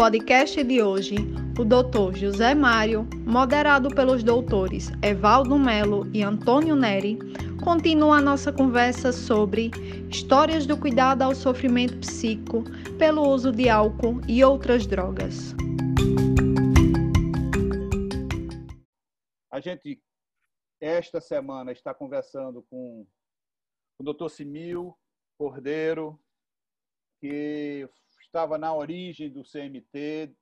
podcast de hoje, o Dr. José Mário, moderado pelos doutores Evaldo Melo e Antônio Neri, continua a nossa conversa sobre histórias do cuidado ao sofrimento psíquico pelo uso de álcool e outras drogas. A gente, esta semana, está conversando com o Dr. Simil Cordeiro, que estava na origem do CMT,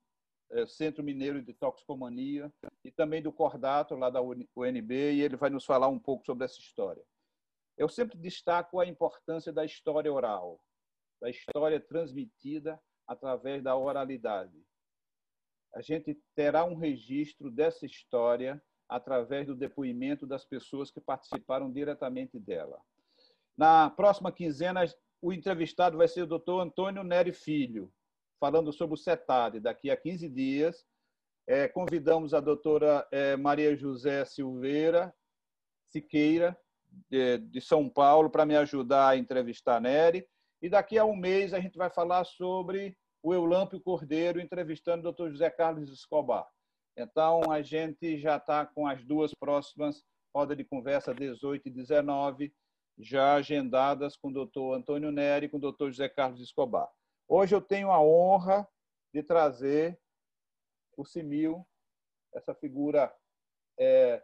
eh, Centro Mineiro de Toxicomania, e também do Cordato, lá da UNB, e ele vai nos falar um pouco sobre essa história. Eu sempre destaco a importância da história oral, da história transmitida através da oralidade. A gente terá um registro dessa história através do depoimento das pessoas que participaram diretamente dela. Na próxima quinzena, o entrevistado vai ser o doutor Antônio Neri Filho, falando sobre o CETAD. Daqui a 15 dias, é, convidamos a doutora é, Maria José Silveira Siqueira, de, de São Paulo, para me ajudar a entrevistar a Neri. E daqui a um mês a gente vai falar sobre o Eulâmpio Cordeiro, entrevistando o doutor José Carlos Escobar. Então, a gente já está com as duas próximas rodas de conversa, 18 e 19, já agendadas com o doutor Antônio Neri e com o doutor José Carlos Escobar. Hoje eu tenho a honra de trazer o Simil, essa figura. É,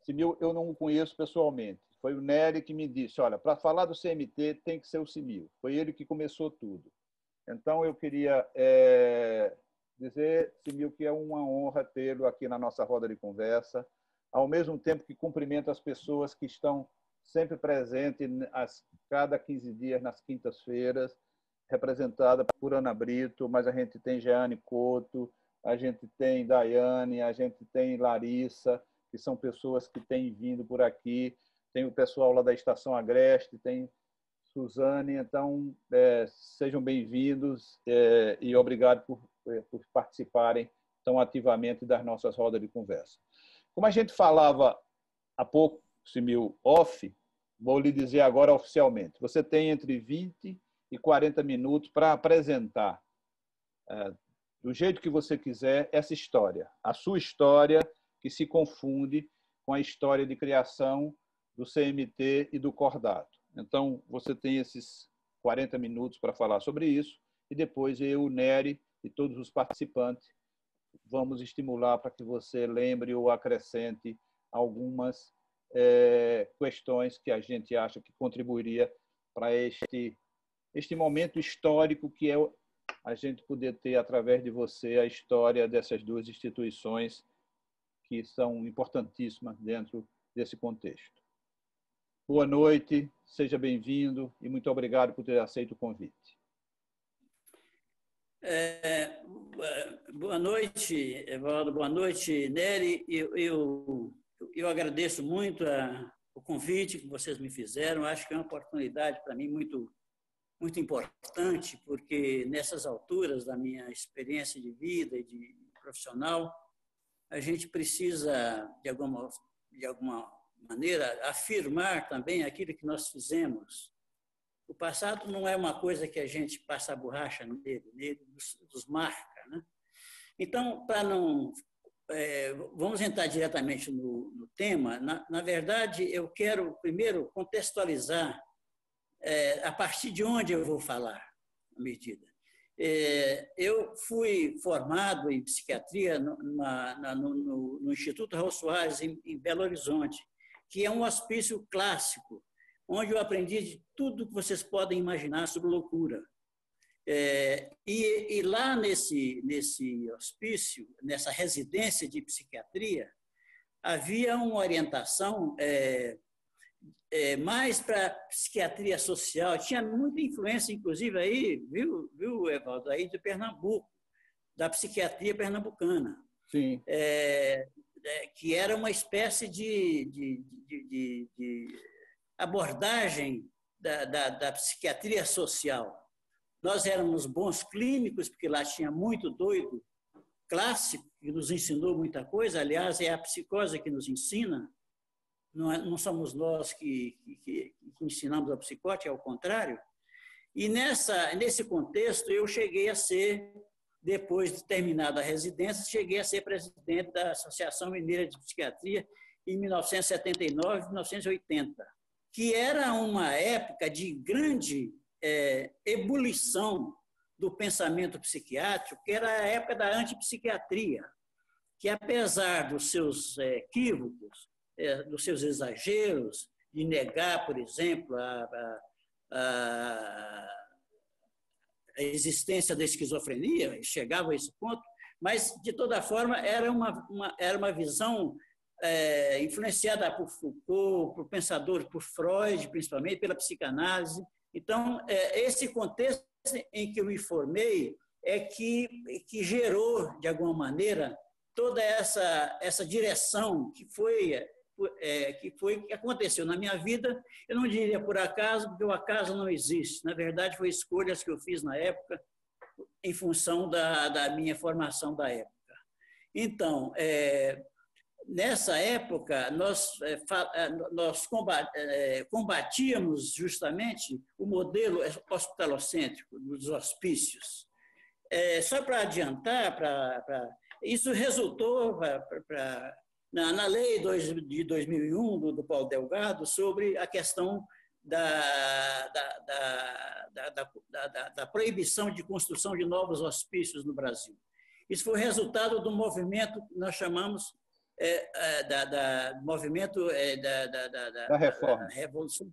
Simil eu não o conheço pessoalmente. Foi o Nery que me disse: olha, para falar do CMT tem que ser o Simil. Foi ele que começou tudo. Então eu queria é, dizer, Simil, que é uma honra tê-lo aqui na nossa roda de conversa, ao mesmo tempo que cumprimento as pessoas que estão sempre presente as, cada 15 dias nas quintas-feiras, representada por Ana Brito, mas a gente tem Jeane Couto, a gente tem Daiane, a gente tem Larissa, que são pessoas que têm vindo por aqui, tem o pessoal lá da Estação Agreste, tem Suzane, então é, sejam bem-vindos é, e obrigado por, é, por participarem tão ativamente das nossas rodas de conversa. Como a gente falava há pouco, Simil Off, vou lhe dizer agora oficialmente. Você tem entre 20 e 40 minutos para apresentar, é, do jeito que você quiser, essa história. A sua história que se confunde com a história de criação do CMT e do Cordato. Então, você tem esses 40 minutos para falar sobre isso e depois eu, Nery e todos os participantes vamos estimular para que você lembre ou acrescente algumas é, questões que a gente acha que contribuiria para este este momento histórico que é a gente poder ter através de você a história dessas duas instituições que são importantíssimas dentro desse contexto. Boa noite, seja bem-vindo e muito obrigado por ter aceito o convite. É, boa noite, Evaldo, boa noite, Nery. Eu, eu, eu agradeço muito a, o convite que vocês me fizeram. Acho que é uma oportunidade para mim muito, muito importante, porque nessas alturas da minha experiência de vida e de profissional, a gente precisa, de alguma, de alguma maneira, afirmar também aquilo que nós fizemos. O passado não é uma coisa que a gente passa a borracha nele, nele nos, nos marca. Né? Então, para não é, vamos entrar diretamente no, no tema. Na, na, verdade, eu quero primeiro contextualizar é, a partir de onde eu vou falar a medida. É, eu fui formado em psiquiatria na, no, no, no, Instituto Raul Soares, em, em Belo Horizonte, que é um hospício clássico, onde eu aprendi de tudo que vocês podem imaginar sobre loucura. É, e, e, lá nesse, nesse hospício, nessa residência de psiquiatria, havia uma orientação é, é, mais para psiquiatria social. Tinha muita influência, inclusive, aí, viu, viu Evaldo, aí de Pernambuco, da psiquiatria pernambucana. Sim. É, é, que era uma espécie de, de, de, de abordagem da, da, da psiquiatria social nós éramos bons clínicos, porque lá tinha muito doido clássico, que nos ensinou muita coisa. Aliás, é a psicose que nos ensina, não, é, não somos nós que, que, que, ensinamos a psicose, é o contrário. E nessa, nesse contexto, eu cheguei a ser depois de terminada a residência, cheguei a ser presidente da Associação Mineira de Psiquiatria em 1979, 1980, que era uma época de grande é, ebulição do pensamento psiquiátrico, que era a época da antipsiquiatria, que apesar dos seus é, equívocos, é, dos seus exageros, de negar, por exemplo, a, a, a, existência da esquizofrenia, chegava a esse ponto, mas, de toda forma, era uma, uma era uma visão é, influenciada por Foucault, por pensadores, por Freud, principalmente, pela psicanálise. Então, é, esse contexto em que eu me formei é que, que gerou, de alguma maneira, toda essa, essa direção que foi, é, que foi que aconteceu na minha vida. Eu não diria por acaso, porque o acaso não existe. Na verdade, foi escolhas que eu fiz na época em função da, da minha formação da época. Então, é, nessa época, nós, é, é, nós é, combatíamos justamente o modelo hospitalocêntrico dos hospícios. só para adiantar, para, isso resultou pra, pra, na, na lei de 2001 do, do Paulo Delgado sobre a questão da, da, da, da proibição de construção de novos hospícios no Brasil. Isso foi resultado do movimento que nós chamamos é, é, da, da, movimento é, da, da, da, da, reforma. Da revolução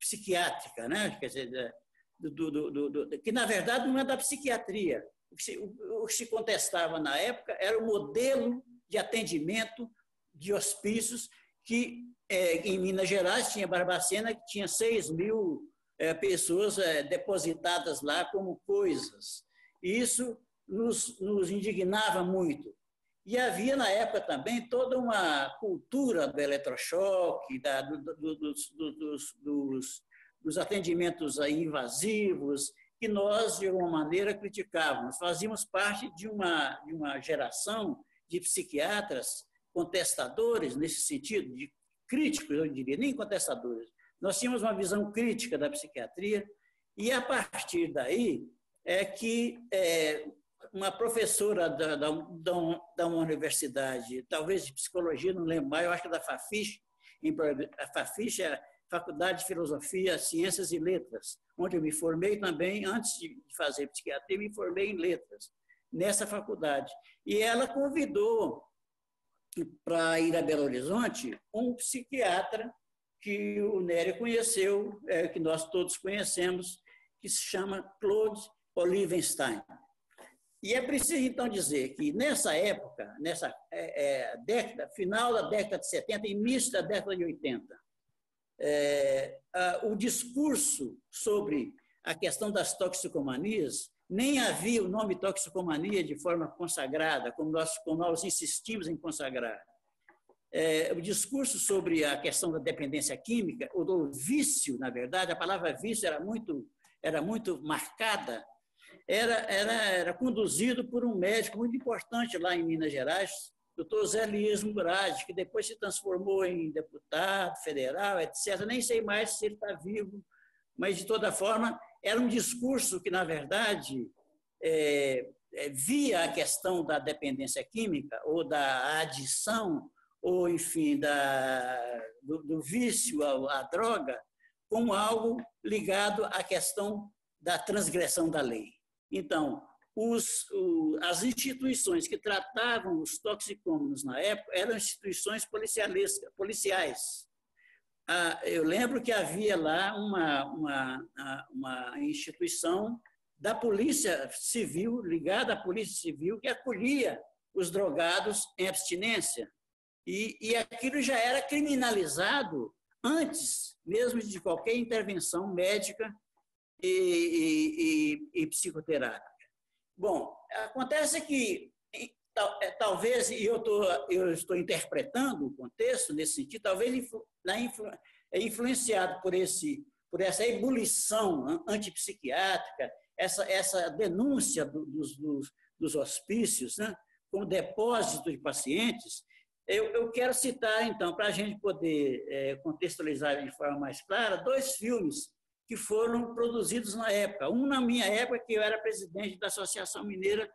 psiquiátrica, né? Quer dizer, do, do, do, do, que na verdade não é da psiquiatria. O que, se, o que se contestava na época era o modelo de atendimento de hospícios que é, em Minas Gerais tinha Barbacena que tinha 6 mil é, pessoas é, depositadas lá como coisas. Isso nos, nos indignava muito. E havia, na época, também toda uma cultura do eletrochoque, da, do, do, dos, dos, dos, dos, atendimentos invasivos, que nós, de alguma maneira, criticávamos. Fazíamos parte de uma, de uma geração de psiquiatras contestadores, nesse sentido, de críticos, eu diria, nem contestadores. Nós tínhamos uma visão crítica da psiquiatria, e a partir daí é que é, uma professora da, da, da, uma universidade, talvez de psicologia, não lembro mais, eu acho que da Fafiche, a Fafiche é a Faculdade de Filosofia, Ciências e Letras, onde eu me formei também, antes de fazer psiquiatria, me formei em letras, nessa faculdade. E ela convidou para ir a Belo Horizonte um psiquiatra que o Nery conheceu, é, que nós todos conhecemos, que se chama Claude Olivenstein. E é preciso, então, dizer que nessa época, nessa é, é, década, final da década de 70, início da década de 80, é, a, o discurso sobre a questão das toxicomanias, nem havia o nome toxicomania de forma consagrada, como nós, como nós insistimos em consagrar. É, o discurso sobre a questão da dependência química, ou do vício, na verdade, a palavra vício era muito, era muito marcada era, era, era conduzido por um médico muito importante lá em Minas Gerais, doutor Zé Lias Murad, que depois se transformou em deputado federal, etc. Nem sei mais se ele está vivo, mas, de toda forma, era um discurso que, na verdade, é, é, via a questão da dependência química ou da adição, ou, enfim, da, do, do vício à, à droga, como algo ligado à questão da transgressão da lei. Então, os, o, as instituições que tratavam os toxicômanos na época eram instituições policiais. Ah, eu lembro que havia lá uma, uma, uma instituição da Polícia Civil, ligada à Polícia Civil, que acolhia os drogados em abstinência. E, e aquilo já era criminalizado antes mesmo de qualquer intervenção médica e, e, e psicoterápica. Bom, acontece que é, talvez, e eu, eu estou interpretando o contexto nesse sentido, talvez é influenciado por, esse, por essa ebulição antipsiquiátrica, essa, essa denúncia dos, dos, dos hospícios né, como depósito de pacientes. Eu, eu quero citar, então, para a gente poder é, contextualizar de forma mais clara, dois filmes que foram produzidos na época. Um na minha época, que eu era presidente da Associação Mineira,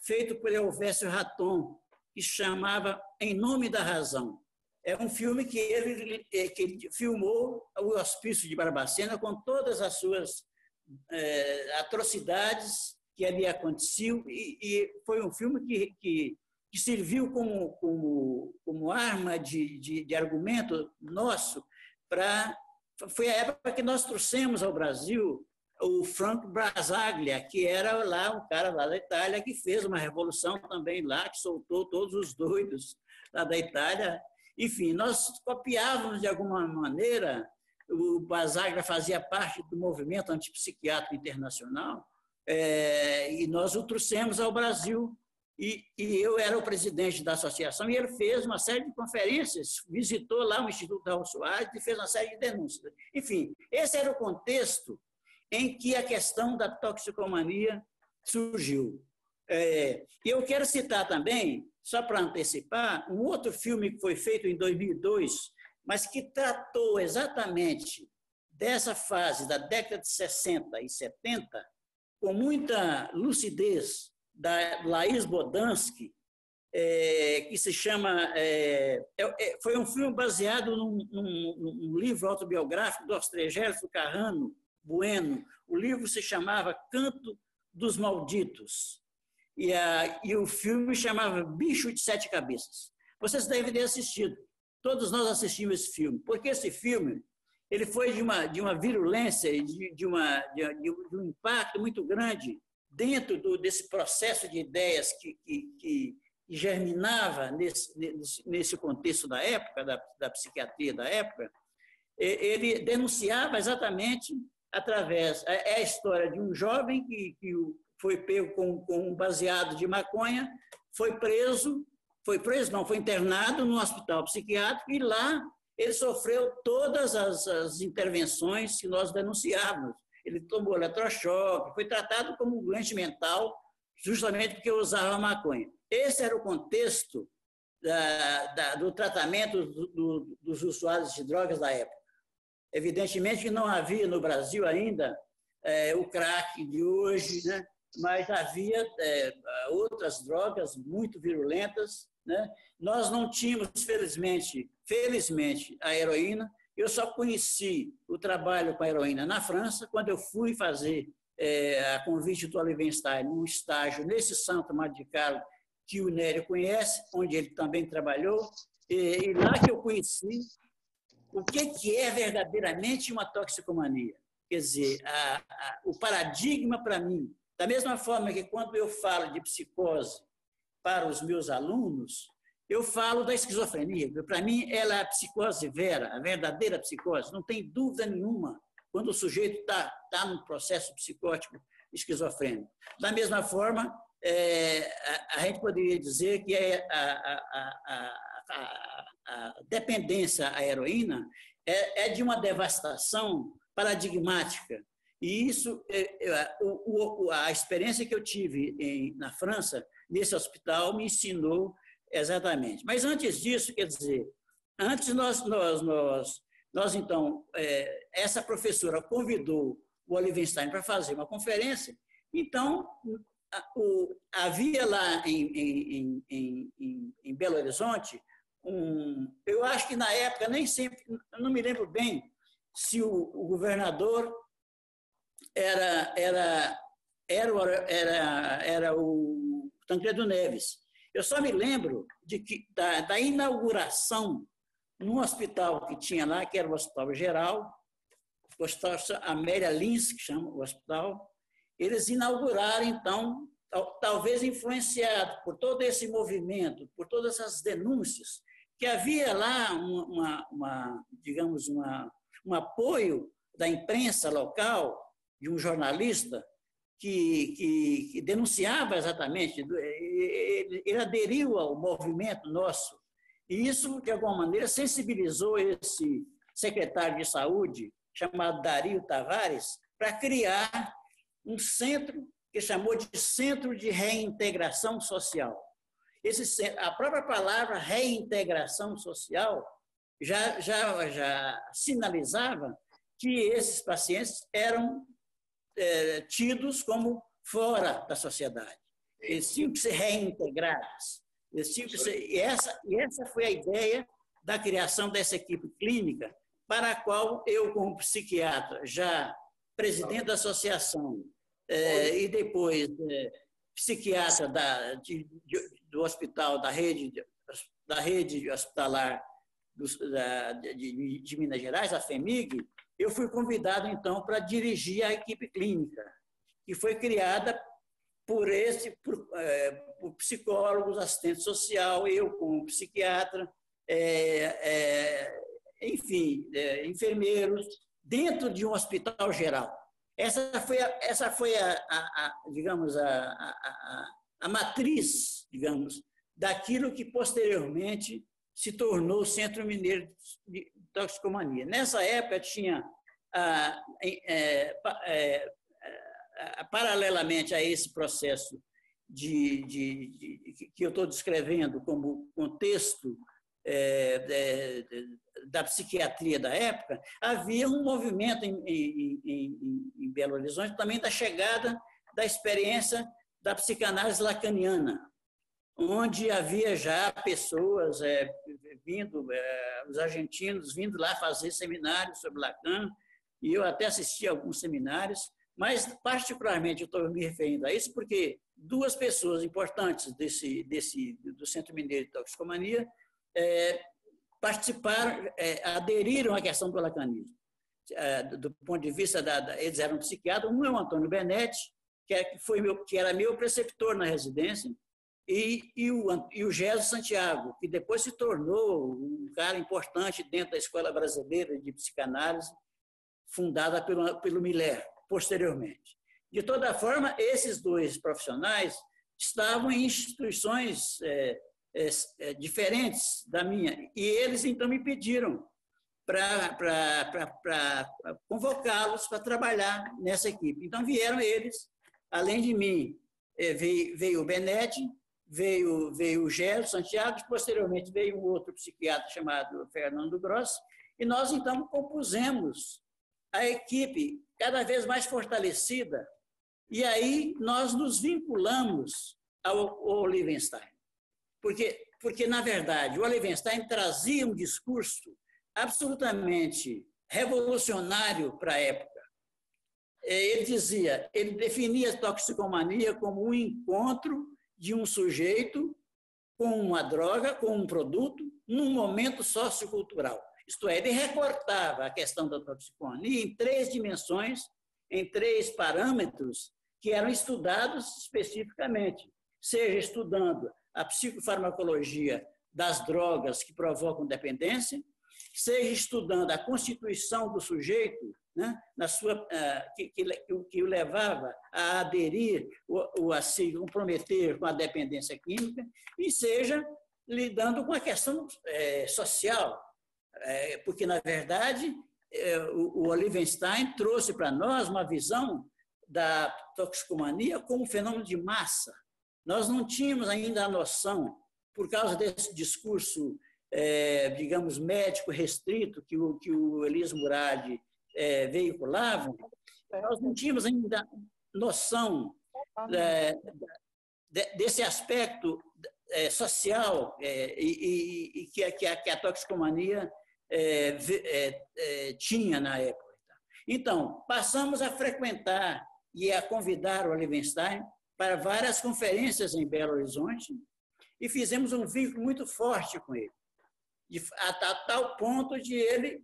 feito por Elvésio Raton, que chamava Em Nome da Razão. É um filme que ele, que ele filmou o Hospício de Barbacena com todas as suas é, atrocidades que ali aconteciam, e, e foi um filme que, que, que serviu como, como, como arma de, de, de argumento nosso para foi a época que nós trouxemos ao Brasil o Franco Brasaglia, que era lá um cara lá da Itália que fez uma revolução também lá, que soltou todos os doidos lá da Itália. Enfim, nós copiávamos de alguma maneira, o Brasaglia fazia parte do movimento antipsiquiátrico internacional, é, e nós o trouxemos ao Brasil e, e, eu era o presidente da associação, e ele fez uma série de conferências, visitou lá o Instituto Raul Soares e fez uma série de denúncias. Enfim, esse era o contexto em que a questão da toxicomania surgiu. É, eu quero citar também, só para antecipar, um outro filme que foi feito em 2002, mas que tratou exatamente dessa fase da década de 60 e 70 com muita lucidez da Laís Bodansky, é, que se chama. É, é, é, foi um filme baseado num, num, num livro autobiográfico do Austregérito Carrano Bueno. O livro se chamava Canto dos Malditos. E, a, e o filme chamava Bicho de Sete Cabeças. Vocês devem ter assistido. Todos nós assistimos esse filme, porque esse filme ele foi de uma, de uma virulência, de, de, uma, de, de um impacto muito grande dentro do, desse processo de ideias que, que, que germinava nesse, nesse contexto da época, da, da psiquiatria da época, ele denunciava exatamente através. É, é a história de um jovem que, que foi pego com, com um baseado de maconha, foi preso, foi preso, não, foi internado no hospital psiquiátrico e lá ele sofreu todas as, as intervenções que nós denunciávamos ele tomou eletrochoque, foi tratado como um doente mental, justamente porque usava maconha. Esse era o contexto da, da, do tratamento do, do, dos usuários de drogas da época. Evidentemente que não havia no Brasil ainda é, o crack de hoje, né? mas havia é, outras drogas muito virulentas. Né? Nós não tínhamos, felizmente, felizmente, a heroína, eu só conheci o trabalho com a heroína na França, quando eu fui fazer, é, a convite do Olivenstein, um estágio nesse Santo Carlos, que o Nério conhece, onde ele também trabalhou, e, e lá que eu conheci o que, que é verdadeiramente uma toxicomania. Quer dizer, a, a, o paradigma para mim, da mesma forma que quando eu falo de psicose para os meus alunos, eu falo da esquizofrenia. Para mim, ela é a psicose vera, a verdadeira psicose. Não tem dúvida nenhuma quando o sujeito está tá num processo psicótico esquizofrênico. Da mesma forma, é, a, a, gente poderia dizer que é a, a, a, dependência à heroína é, é, de uma devastação paradigmática. E isso, é, é, o, o, a experiência que eu tive em, na França, nesse hospital, me ensinou Exatamente. Mas antes disso, quer dizer, antes nós, nós, nós, nós então, é, essa professora convidou o Olivenstein para fazer uma conferência, então o, havia lá em, em, em, em, Belo Horizonte um, eu acho que na época nem sempre, não me lembro bem se o, o governador era era era era, era o Tancredo Neves eu só me lembro de que, da, da inauguração num hospital que tinha lá, que era o Hospital Geral, o Hospital Amélia Lins, que chama o hospital, eles inauguraram, então, talvez influenciado por todo esse movimento, por todas essas denúncias, que havia lá uma, uma digamos, uma, um apoio da imprensa local, de um jornalista, que, que, que denunciava exatamente, ele, ele aderiu ao movimento nosso. E isso, de alguma maneira, sensibilizou esse secretário de saúde, chamado Dario Tavares, para criar um centro que chamou de Centro de Reintegração Social. Esse, a própria palavra reintegração social já, já, já sinalizava que esses pacientes eram é, tidos como fora da sociedade. Eles tinham que ser reintegrados. Eles tinham que ser, e, essa, e essa foi a ideia da criação dessa equipe clínica, para a qual eu, como psiquiatra, já presidente da associação é, e depois é, psiquiatra da, de, de, do hospital da rede, da rede hospitalar do, da, de, de Minas Gerais, a FEMIG, eu fui convidado, então, para dirigir a equipe clínica, que foi criada por esse, por, é, por psicólogos, assistente social, eu como psiquiatra, é, é, enfim, é, enfermeiros, dentro de um hospital geral. Essa foi a, essa foi a, a, a digamos, a, a, matriz, digamos, daquilo que posteriormente se tornou o Centro Mineiro de Toxicomania. Nessa época tinha, é, é, paralelamente a esse processo de, de, de que eu estou descrevendo como contexto é, da psiquiatria da época, havia um movimento em, em, em, em, Belo Horizonte também da chegada da experiência da psicanálise lacaniana, onde havia já pessoas é, vindo, é, os argentinos vindo lá fazer seminários sobre Lacan, e eu até assisti alguns seminários, mas particularmente eu estou me referindo a isso porque duas pessoas importantes desse, desse do Centro Mineiro de Toxicomania é, participaram, é, aderiram à questão do lacanismo. É, do ponto de vista da, da, eles eram psiquiatras, um é o Antônio Benetti, que, é, foi meu, que era meu preceptor na residência, e, e, o, e o Gésio Santiago, que depois se tornou um cara importante dentro da Escola Brasileira de Psicanálise, fundada pelo, pelo Miller, posteriormente. De toda forma, esses dois profissionais estavam em instituições é, é, é, diferentes da minha. E eles, então, me pediram para convocá-los para trabalhar nessa equipe. Então, vieram eles, além de mim, é, veio, veio o Benetti, veio, veio o Gélio Santiago, posteriormente veio um outro psiquiatra chamado Fernando Gross, e nós, então, compusemos a equipe cada vez mais fortalecida, e aí nós nos vinculamos ao, ao Olivenstein. Porque, porque, na verdade, o Olivenstein trazia um discurso absolutamente revolucionário para a época. É, ele dizia, ele definia a toxicomania como um encontro de um sujeito com uma droga, com um produto, num momento sociocultural. Isto é, ele recortava a questão da toxicomania em três dimensões, em três parâmetros que eram estudados especificamente, seja estudando a psicofarmacologia das drogas que provocam dependência, seja estudando a constituição do sujeito, né, na sua, uh, que, que, que, o levava a aderir ou, a se comprometer com a dependência química, e seja lidando com a questão é, social, é, porque, na verdade, é, o, o Olivenstein trouxe para nós uma visão da toxicomania como um fenômeno de massa, nós não tínhamos ainda a noção, por causa desse discurso, digamos, médico restrito que o, que o Elis Murad é, veiculava, nós não tínhamos ainda noção é, desse aspecto é, social é, e, e, e, que, que, a, que, a, toxicomania é, tinha na época. Então, passamos a frequentar e a convidar o Olivenstein para várias conferências em Belo Horizonte e fizemos um vínculo muito forte com ele, a, a tal ponto de ele.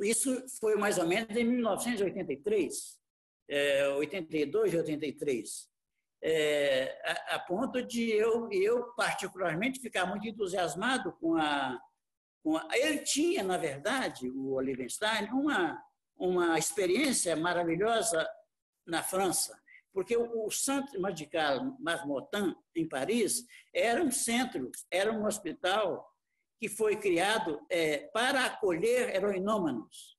Isso foi mais ou menos em 1983, é, 82 e 83, é, a, a, ponto de eu, eu, particularmente, ficar muito entusiasmado com a, com a. Ele tinha, na verdade, o Olivenstein, uma, uma experiência maravilhosa na França porque o, Centro Medical Marmottan, em Paris, era um centro, era um hospital que foi criado é, para acolher heroinômanos.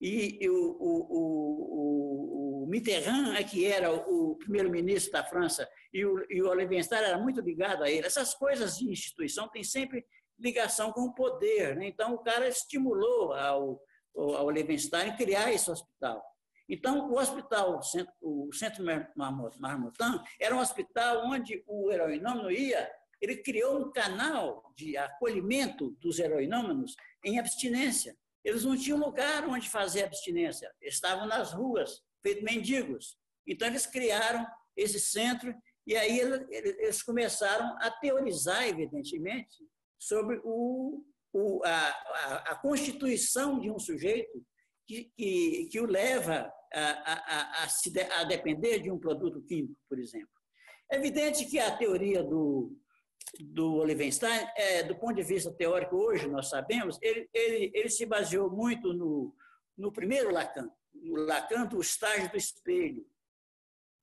E, o, o, o, o, Mitterrand, é que era o primeiro-ministro da França, e o, e o Olivenstein era muito ligado a ele. Essas coisas de instituição têm sempre ligação com o poder. Né? Então, o cara estimulou ao, a Olivenstein criar esse hospital. Então, o hospital, o Centro Marmotão, era um hospital onde o heroinômeno ia, ele criou um canal de acolhimento dos heroinômenos em abstinência. Eles não tinham lugar onde fazer abstinência, estavam nas ruas, feitos mendigos. Então, eles criaram esse centro e aí eles começaram a teorizar, evidentemente, sobre o, o, a, a, constituição de um sujeito que, que, que o leva a, a, a, a, depender de um produto químico, por exemplo. É evidente que a teoria do, do Olivenstein, é, do ponto de vista teórico, hoje nós sabemos, ele, ele, ele se baseou muito no, no primeiro Lacan, no Lacan do estágio do espelho.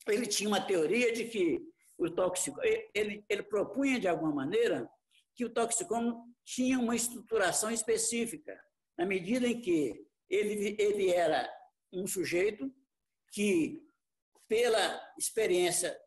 Ele tinha uma teoria de que o tóxico, ele, ele propunha de alguma maneira que o toxicômano tinha uma estruturação específica, na medida em que ele, ele era um sujeito que, pela experiência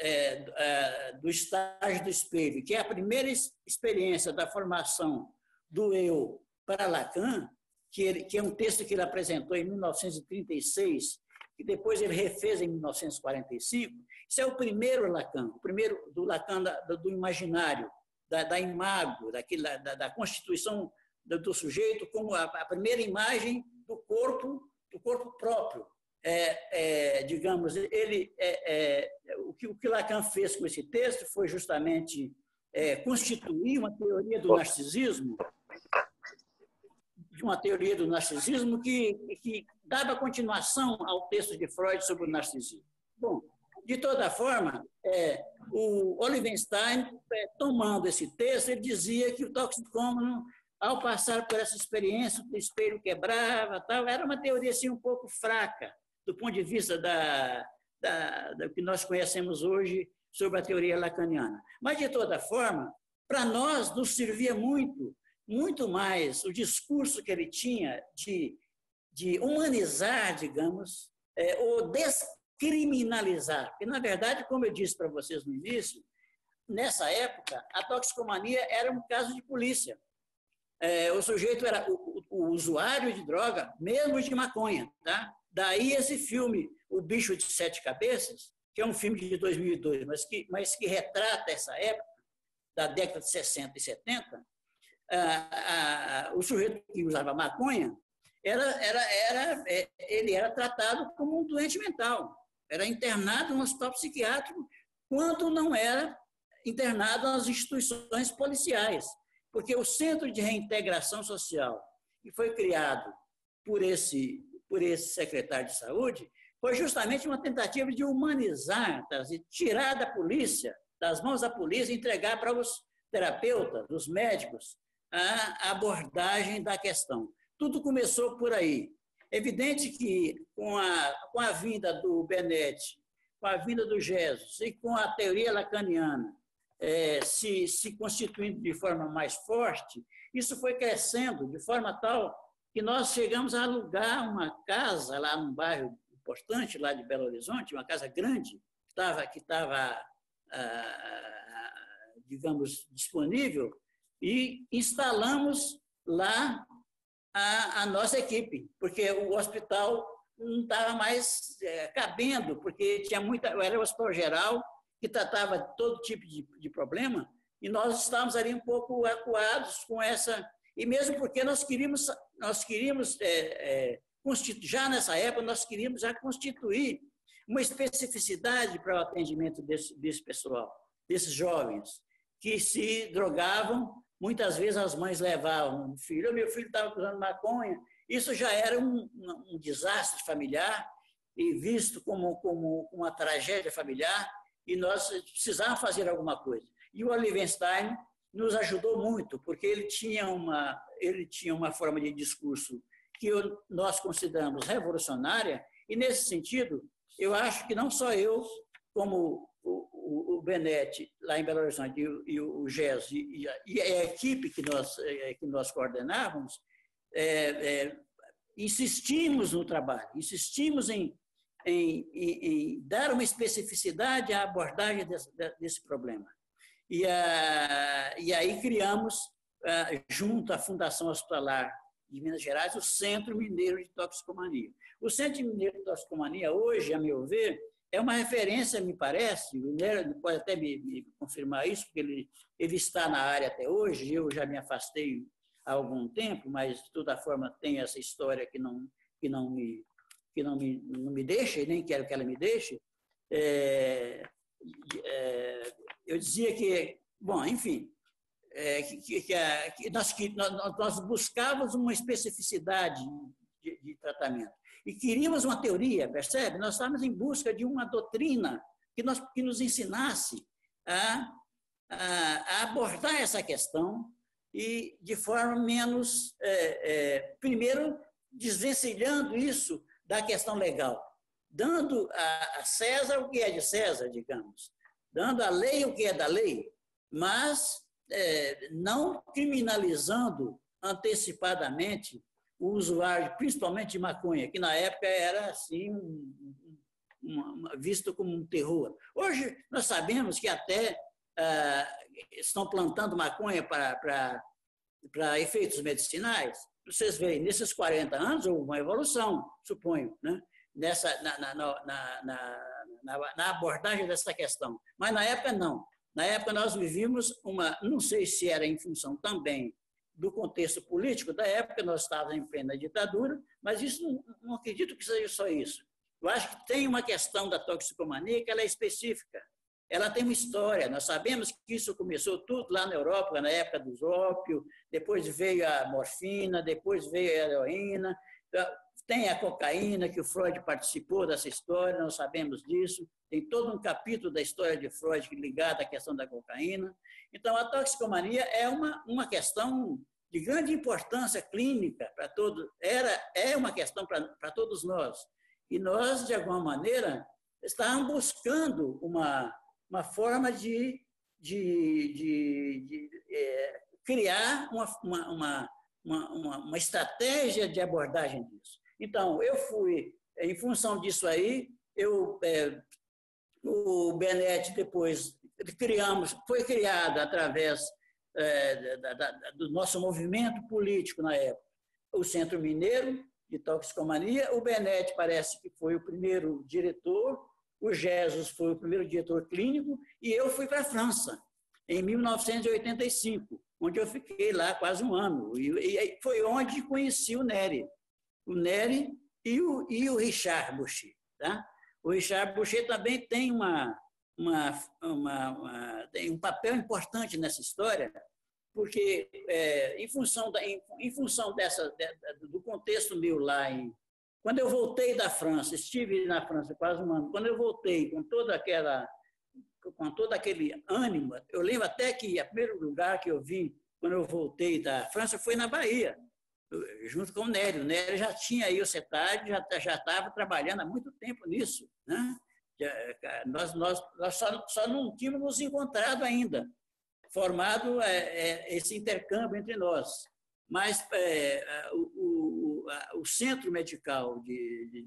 é, é, do estágio do espelho, que é a primeira experiência da formação do eu para Lacan, que, ele, que é um texto que ele apresentou em 1936, e depois ele refez em 1945, isso é o primeiro Lacan, o primeiro do Lacan da, do imaginário, da, da imago, daquilo, da, da constituição do, do, sujeito como a, a, primeira imagem do corpo, do corpo próprio. É, é, digamos, ele, é, é o, que, o que Lacan fez com esse texto foi justamente é, constituir uma teoria do narcisismo, uma teoria do narcisismo que, que dava continuação ao texto de Freud sobre o narcisismo. Bom, de toda forma, é, o Olivenstein, tomando esse texto, ele dizia que o toxicômano, ao passar por essa experiência, o espelho quebrava, tal, era uma teoria assim, um pouco fraca, do ponto de vista da, da, da que nós conhecemos hoje sobre a teoria lacaniana. Mas, de toda forma, para nós nos servia muito, muito mais o discurso que ele tinha de, de humanizar, digamos, é, ou des, criminalizar. Porque, na verdade, como eu disse para vocês no início, nessa época, a toxicomania era um caso de polícia. É, o sujeito era o, o, o, usuário de droga, mesmo de maconha. Tá? Daí esse filme, O Bicho de Sete Cabeças, que é um filme de 2002, mas que, mas que retrata essa época, da década de 60 e 70, a, a, o sujeito que usava maconha, era, era, era, é, ele era tratado como um doente mental era internado no hospital psiquiátrico quando não era internado nas instituições policiais. Porque o Centro de Reintegração Social, que foi criado por esse, por esse secretário de saúde, foi justamente uma tentativa de humanizar, trazer, tirar da polícia, das mãos da polícia, entregar para os terapeutas, os médicos, a abordagem da questão. Tudo começou por aí. Evidente que com a, com a vinda do Benetti, com a vinda do Jesus e com a teoria lacaniana é, se, se constituindo de forma mais forte, isso foi crescendo de forma tal que nós chegamos a alugar uma casa lá num bairro importante, lá de Belo Horizonte, uma casa grande, que estava, que estava ah, digamos, disponível, e instalamos lá a, a nossa equipe, porque o hospital não estava mais é, cabendo, porque tinha muita. Era o hospital geral, que tratava todo tipo de, de problema, e nós estávamos ali um pouco acuados com essa. E mesmo porque nós queríamos, nós queríamos é, é, já nessa época, nós queríamos já constituir uma especificidade para o atendimento desse, desse pessoal, desses jovens, que se drogavam Muitas vezes as mães levavam o filho, meu filho estava usando maconha. Isso já era um, um, desastre familiar e visto como, como uma tragédia familiar e nós precisávamos fazer alguma coisa. E o Olivenstein nos ajudou muito, porque ele tinha uma, ele tinha uma forma de discurso que nós consideramos revolucionária, e nesse sentido, eu acho que não só eu, como o, o Benetti, lá em Belo Horizonte, e, e o GES, e, e, a equipe que nós, é, que nós coordenávamos, é, é, insistimos no trabalho, insistimos em, em, em, em, dar uma especificidade à abordagem desse, desse problema. E, a, e aí criamos, junto à Fundação Hospitalar de Minas Gerais, o Centro Mineiro de Toxicomania. O Centro Mineiro de Toxicomania, hoje, a meu ver, é uma referência, me parece, o Mineiro pode até me, me, confirmar isso, porque ele, ele está na área até hoje, eu já me afastei há algum tempo, mas, de toda forma, tem essa história que não, que não, me, que não, me, não me deixa, e nem quero que ela me deixe. É, é, eu dizia que, bom, enfim, é, que, que, que, nós, que nós, buscávamos uma especificidade de, de, tratamento e queríamos uma teoria, percebe? Nós estávamos em busca de uma doutrina que, nós, que nos ensinasse a, a, a abordar essa questão e de forma menos, é, é, primeiro, desvencilhando isso da questão legal, dando a, César o que é de César, digamos, dando à lei o que é da lei, mas é, não criminalizando antecipadamente o usuário, principalmente de maconha, que na época era assim um, visto como um terror. Hoje nós sabemos que até ah, estão plantando maconha para, para efeitos medicinais. Vocês veem, nesses 40 anos houve uma evolução, suponho, né? Nessa, na, na, na, na, abordagem dessa questão. Mas na época não. Na época, nós vivíamos uma, não sei se era em função também do contexto político da época, nós estávamos em plena ditadura, mas isso não, não acredito que seja só isso. Eu acho que tem uma questão da toxicomania que ela é específica. Ela tem uma história. Nós sabemos que isso começou tudo lá na Europa, na época dos ópio, depois veio a morfina, depois veio a heroína, tem a cocaína, que o Freud participou dessa história, nós sabemos disso. Tem todo um capítulo da história de Freud ligado à questão da cocaína. Então, a toxicomania é uma, uma questão de grande importância clínica para todos, era, é uma questão para todos nós. E nós, de alguma maneira, estávamos buscando uma, uma forma de, de, de, de é, criar uma, uma, uma, uma, estratégia de abordagem disso. Então, eu fui, em função disso aí, eu, é, o Benet depois criamos, foi criado através é, da, da, do nosso movimento político na época, o Centro Mineiro de Toxicomania, o Benet parece que foi o primeiro diretor, o Jesus foi o primeiro diretor clínico, e eu fui para a França, em 1985, onde eu fiquei lá quase um ano. E, e foi onde conheci o Nery o Nery e o, e o Richard Boucher. Tá? O Richard Boucher também tem, uma, uma, uma, uma, tem um papel importante nessa história, porque é, em, função da, em, em função dessa, de, do contexto meu lá em, quando eu voltei da França, estive na França quase um ano, quando eu voltei com toda aquela com todo aquele ânimo, eu lembro até que o primeiro lugar que eu vim quando eu voltei da França foi na Bahia junto com o Nério. O Nério já tinha aí o CETAD, já estava trabalhando há muito tempo nisso. Né? Nós, nós, nós só, só não tínhamos nos encontrado ainda, formado é, é, esse intercâmbio entre nós. Mas é, o, o, o, Centro Medical de, de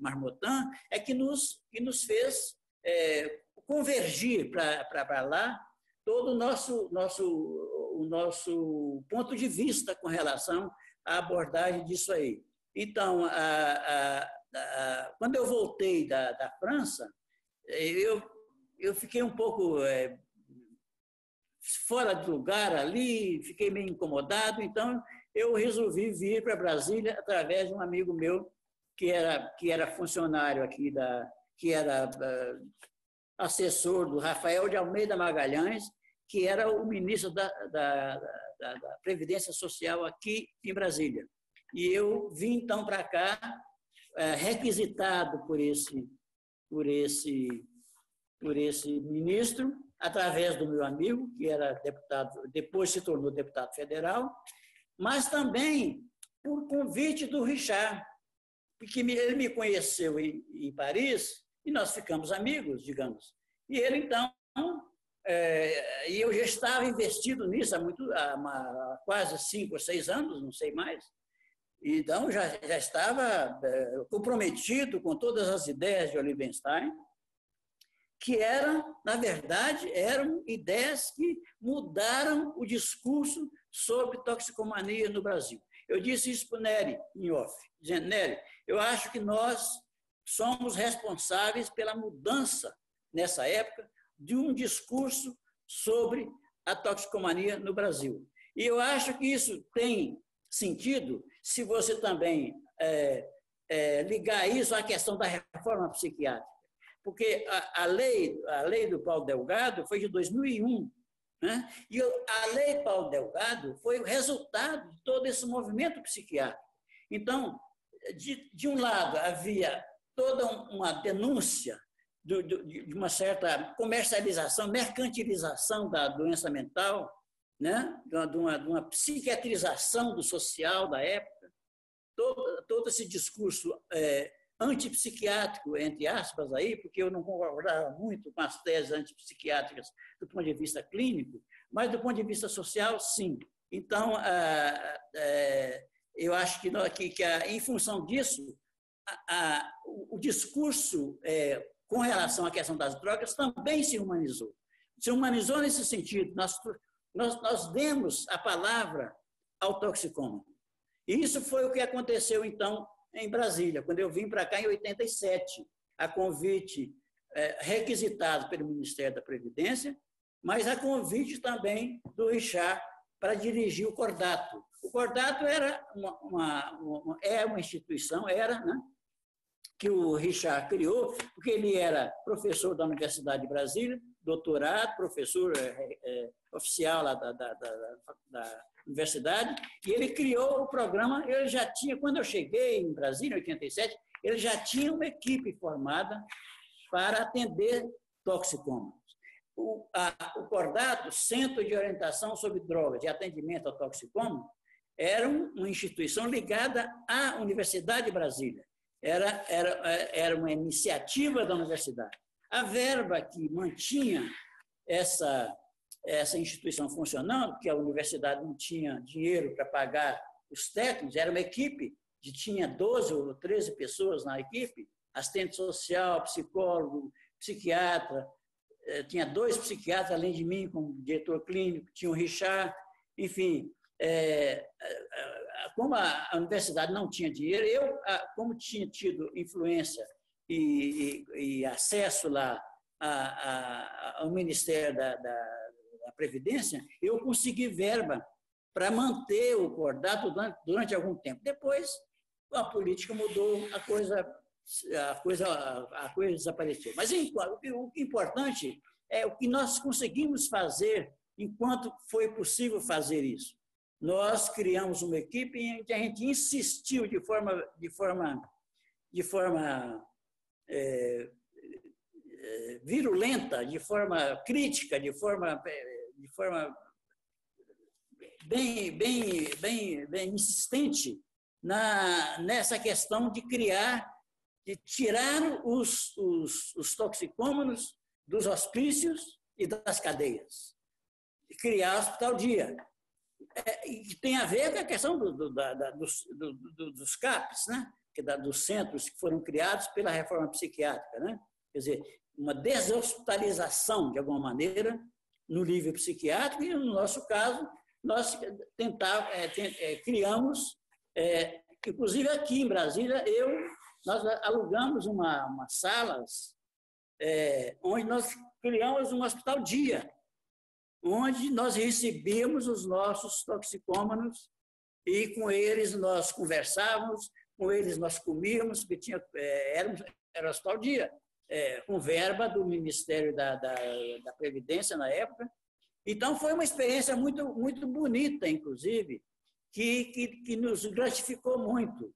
é que nos, que nos fez é, convergir para lá todo o nosso, nosso, o nosso ponto de vista com relação a abordagem disso aí. Então, a, a, a, quando eu voltei da, da França, eu, eu fiquei um pouco é, fora de lugar ali, fiquei meio incomodado, então eu resolvi vir para Brasília através de um amigo meu que era, que era funcionário aqui, da, que era uh, assessor do Rafael de Almeida Magalhães, que era o ministro da, da, da, da Previdência Social aqui em Brasília. E eu vim então para cá, é, requisitado por esse, por esse, por esse ministro, através do meu amigo, que era deputado, depois se tornou deputado federal, mas também por convite do Richard, porque ele me conheceu em, em Paris e nós ficamos amigos, digamos. E ele então é, e eu já estava investido nisso há, muito, há, há quase cinco ou seis anos, não sei mais. Então, já, já estava é, comprometido com todas as ideias de Olivenstein, que eram, na verdade, eram ideias que mudaram o discurso sobre toxicomania no Brasil. Eu disse isso para o Nery, em off, dizendo, Nery, eu acho que nós somos responsáveis pela mudança, nessa época, de um discurso sobre a toxicomania no Brasil. E eu acho que isso tem sentido se você também é, é, ligar isso à questão da reforma psiquiátrica. Porque a, a, lei, a lei do Paulo Delgado foi de 2001, né? e a lei Paulo Delgado foi o resultado de todo esse movimento psiquiátrico. Então, de, de um lado, havia toda uma denúncia de uma certa comercialização, mercantilização da doença mental, né? de, uma, de uma psiquiatrização do social da época, todo, todo esse discurso é, antipsiquiátrico, entre aspas, aí, porque eu não concordava muito com as teses antipsiquiátricas do ponto de vista clínico, mas do ponto de vista social, sim. Então, é, eu acho que, que, que em função disso, a, a, o, o, discurso é, com relação à questão das drogas também se humanizou. Se humanizou nesse sentido. Nós, nós, nós demos a palavra ao toxicômano. E isso foi o que aconteceu, então, em Brasília, quando eu vim para cá em 87, a convite é, requisitado pelo Ministério da Previdência, mas a convite também do Richard para dirigir o Cordato. O Cordato era uma, uma, uma, é uma instituição, era, né, que o Richard criou, porque ele era professor da Universidade de Brasília, doutorado, professor é, é, oficial lá da, da, da, da, universidade, e ele criou o programa, ele já tinha, quando eu cheguei em Brasília, em 87, ele já tinha uma equipe formada para atender toxicômanos. O, a, o Cordato, Centro de Orientação sobre Drogas e Atendimento ao Toxicômano, era uma instituição ligada à Universidade de Brasília era, era, era uma iniciativa da universidade. A verba que mantinha essa, essa instituição funcionando, porque a universidade não tinha dinheiro para pagar os técnicos, era uma equipe, de, tinha 12 ou 13 pessoas na equipe, assistente social, psicólogo, psiquiatra, eh, tinha dois psiquiatras além de mim como diretor clínico, tinha o Richard, enfim, é, como a, universidade não tinha dinheiro, eu, como tinha tido influência e, e, e acesso lá a, a, ao Ministério da, da, da, Previdência, eu consegui verba para manter o cordato durante, durante algum tempo. Depois, a política mudou, a coisa, a coisa, a coisa desapareceu. Mas o importante é o que nós conseguimos fazer enquanto foi possível fazer isso nós criamos uma equipe em que a gente insistiu de forma, de forma, de forma é, é, virulenta, de forma crítica, de forma, de forma bem, bem, bem, bem insistente na, nessa questão de criar, de tirar os, os, os toxicômanos dos hospícios e das cadeias, de criar hospital dia é, e tem a ver com a questão do, do, da, da, dos, do, dos CAPs, né? que da, dos centros que foram criados pela reforma psiquiátrica. Né? Quer dizer, uma deshospitalização, de alguma maneira, no nível psiquiátrico, e no nosso caso, nós tentar, é, é, criamos, é, inclusive aqui em Brasília, eu, nós alugamos uma, uma salas é, onde nós criamos um hospital dia, onde nós recebíamos os nossos toxicômanos e com eles nós conversávamos, com eles nós comíamos, porque tinha, é, era, era hospital dia, é, com verba do Ministério da, da, da, Previdência na época. Então, foi uma experiência muito, muito bonita, inclusive, que, que, que nos gratificou muito,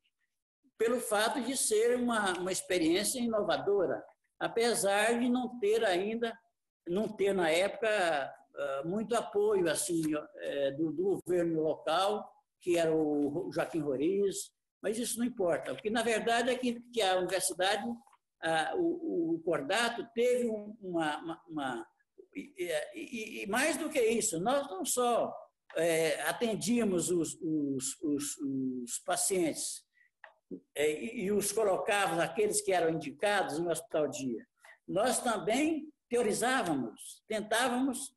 pelo fato de ser uma, uma experiência inovadora, apesar de não ter ainda, não ter na época muito apoio assim é, do, do, governo local, que era o Joaquim Roriz, mas isso não importa. O que, na verdade, é que, que a universidade, a, o, o, Cordato, teve uma. uma, uma e, e, mais do que isso, nós não só é, atendíamos os, os, os, os pacientes é, e, e os colocávamos, aqueles que eram indicados no hospital dia, nós também teorizávamos, tentávamos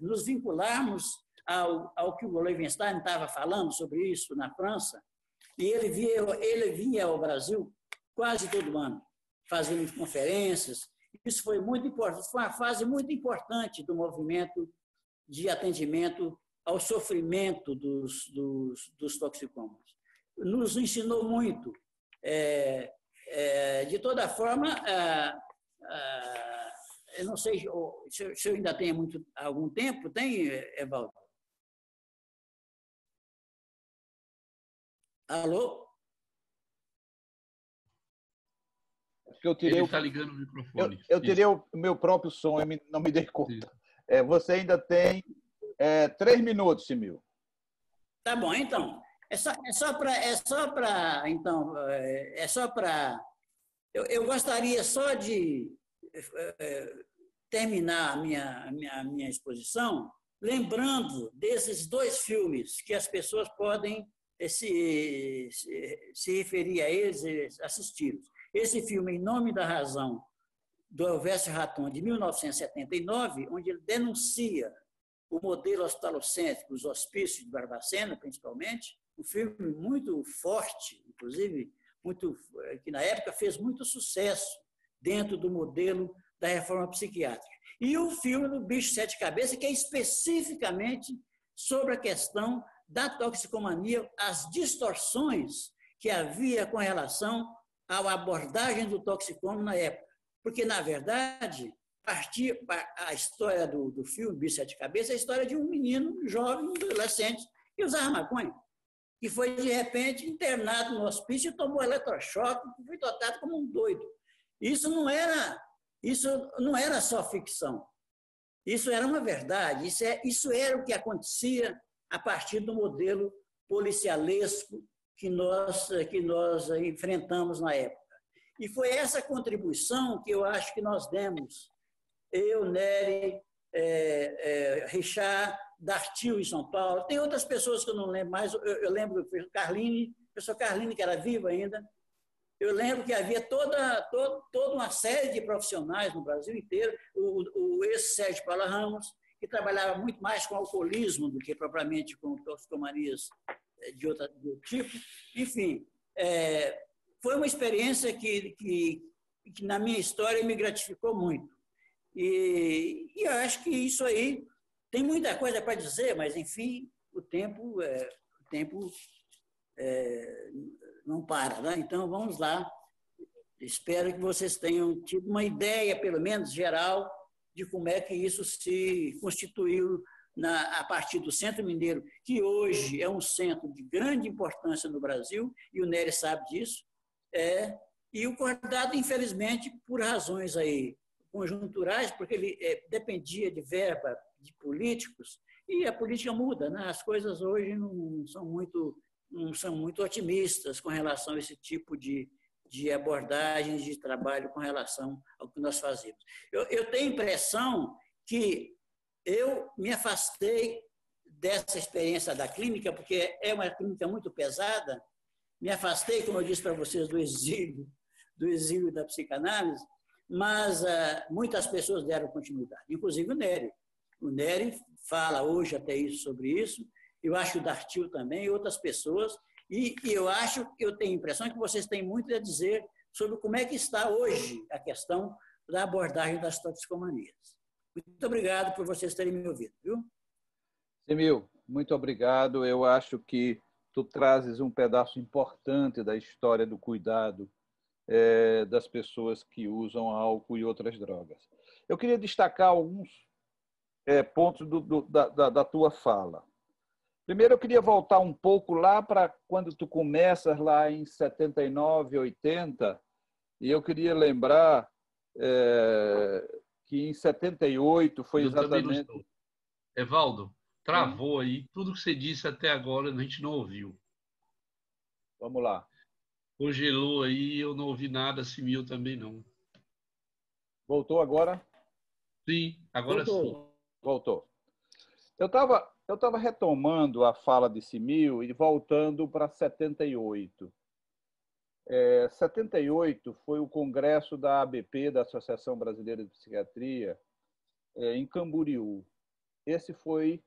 nos vincularmos ao, ao que o Levenstein estava falando sobre isso na França, e ele, via, ele vinha ao Brasil quase todo ano, fazendo conferências. Isso foi muito importante, foi uma fase muito importante do movimento de atendimento ao sofrimento dos, dos, dos toxicômanos. Nos ensinou muito. É, é, de toda forma, ah, eu não sei se eu ainda tenho muito, algum tempo, tem, Evaldo? Alô? eu tirei Ele está ligando o microfone. Eu, eu tirei o meu próprio som, eu não me dei conta. É, você ainda tem é, três minutos, Simil. Tá bom, então. É só, é só para. É só para. Então, é, é só para. Eu, eu gostaria só de é, terminar a minha, minha, minha exposição lembrando desses dois filmes que as pessoas podem se, se, se referir a eles, assisti-los. Esse filme, Em Nome da Razão, do Elvésio Raton, de 1979, onde ele denuncia o modelo hospitalocêntrico, os hospícios de Barbacena, principalmente, um filme muito forte, inclusive, muito, que na época fez muito sucesso dentro do modelo da reforma psiquiátrica. E o filme do Bicho Sete Cabeças, que é especificamente sobre a questão da toxicomania, as distorções que havia com relação à abordagem do toxicômano na época. Porque, na verdade, partir a história do, do filme Bicho Sete Cabeças é a história de um menino jovem, adolescente, que usava maconha, que foi, de repente, internado no hospício e tomou eletrochoque, foi tratado como um doido. Isso não era, isso não era só ficção. Isso era uma verdade. Isso, é, isso era o que acontecia a partir do modelo policialesco que nós, que nós enfrentamos na época. E foi essa contribuição que eu acho que nós demos, eu, Nery, é, é, Richard, Dartil em São Paulo, tem outras pessoas que eu não lembro mais, eu, eu lembro Carline, a pessoa Carline, que era viva ainda, eu lembro que havia toda, toda, toda uma série de profissionais no Brasil inteiro, o, o ex-Sérgio Paula Ramos, que trabalhava muito mais com alcoolismo do que propriamente com toxicomanias eh, de, de outro tipo. Enfim, é, foi uma experiência que, que, que, na minha história, me gratificou muito. E, e eu acho que isso aí tem muita coisa para dizer, mas, enfim, o tempo, é, o tempo é, não para. Né? Então, vamos lá. Espero que vocês tenham tido uma ideia, pelo menos geral, de como é que isso se constituiu na, a partir do Centro Mineiro, que hoje é um centro de grande importância no Brasil, e o Nery sabe disso, é, e o Cordado, infelizmente, por razões aí conjunturais, porque ele é, dependia de verba de políticos, e a política muda, né? as coisas hoje não são muito, não são muito otimistas com relação a esse tipo de, de abordagens de trabalho com relação ao que nós fazemos. Eu, eu tenho a impressão que eu me afastei dessa experiência da clínica, porque é uma clínica muito pesada, me afastei, como eu disse para vocês, do exílio, do exílio da psicanálise, mas uh, muitas pessoas deram continuidade, inclusive o Nery. O Nery fala hoje até isso sobre isso, eu acho o Dartil também, e outras pessoas, e, e eu acho, eu tenho a impressão que vocês têm muito a dizer sobre como é que está hoje a questão da abordagem das toxicomanias. Muito obrigado por vocês terem me ouvido, viu? Simil, muito obrigado. Eu acho que tu trazes um pedaço importante da história do cuidado é, das pessoas que usam álcool e outras drogas. Eu queria destacar alguns é, pontos do, do, da, da, tua fala. Primeiro, eu queria voltar um pouco lá para quando tu começas lá em 79, 80, e eu queria lembrar é, que em 78 foi eu exatamente. Evaldo, travou hum. aí. Tudo que você disse até agora a gente não ouviu. Vamos lá. Congelou aí, eu não ouvi nada, Simil também não. Voltou agora? Sim, agora Voltou. sim. Voltou. Eu estava eu estava retomando a fala de Simil e voltando para 78. É, 78 foi o congresso da ABP, da Associação Brasileira de Psiquiatria, é, em Camboriú. Esse foi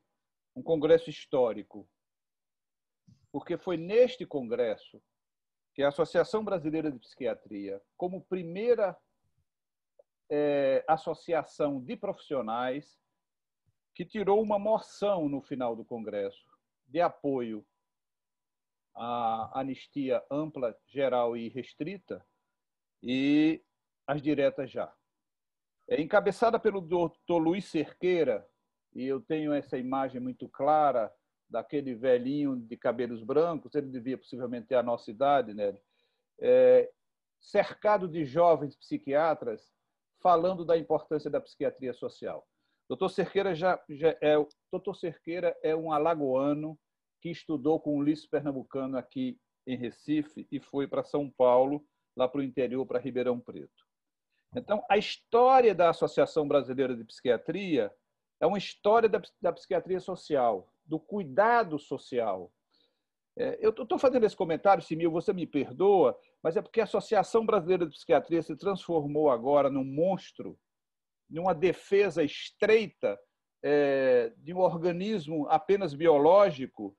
um congresso histórico, porque foi neste congresso que a Associação Brasileira de Psiquiatria, como primeira é, associação de profissionais, que tirou uma moção no final do congresso de apoio à anistia ampla, geral e restrita e as diretas já. É encabeçada pelo doutor Luiz Cerqueira, e eu tenho essa imagem muito clara daquele velhinho de cabelos brancos, ele devia possivelmente ter a nossa idade, né? É, cercado de jovens psiquiatras falando da importância da psiquiatria social. Doutor Cerqueira já, já é, doutor Cerqueira é um alagoano que estudou com o Ulisses Pernambucano aqui em Recife e foi para São Paulo, lá para o interior, para Ribeirão Preto. Então, a história da Associação Brasileira de Psiquiatria é uma história da, da psiquiatria social, do cuidado social. É, eu estou fazendo esse comentário, Simil, você me perdoa, mas é porque a Associação Brasileira de Psiquiatria se transformou agora num monstro, numa defesa estreita é, de um organismo apenas biológico,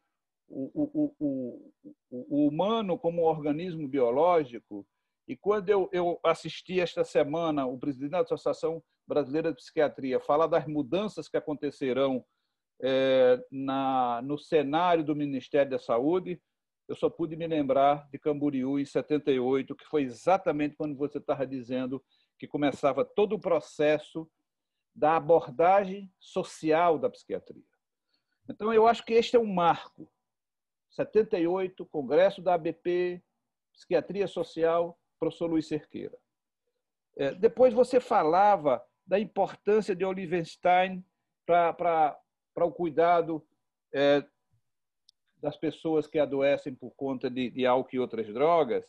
o, o, o, o, humano como um organismo biológico. E quando eu, eu assisti esta semana o presidente da Associação Brasileira de Psiquiatria falar das mudanças que acontecerão é, na, no cenário do Ministério da Saúde, eu só pude me lembrar de Camboriú em 78, que foi exatamente quando você estava dizendo que começava todo o processo da abordagem social da psiquiatria. Então, eu acho que este é um marco. 78, Congresso da ABP, Psiquiatria Social, professor Luiz Cerqueira. É, depois você falava da importância de Olivenstein para o cuidado é, das pessoas que adoecem por conta de, de álcool e outras drogas.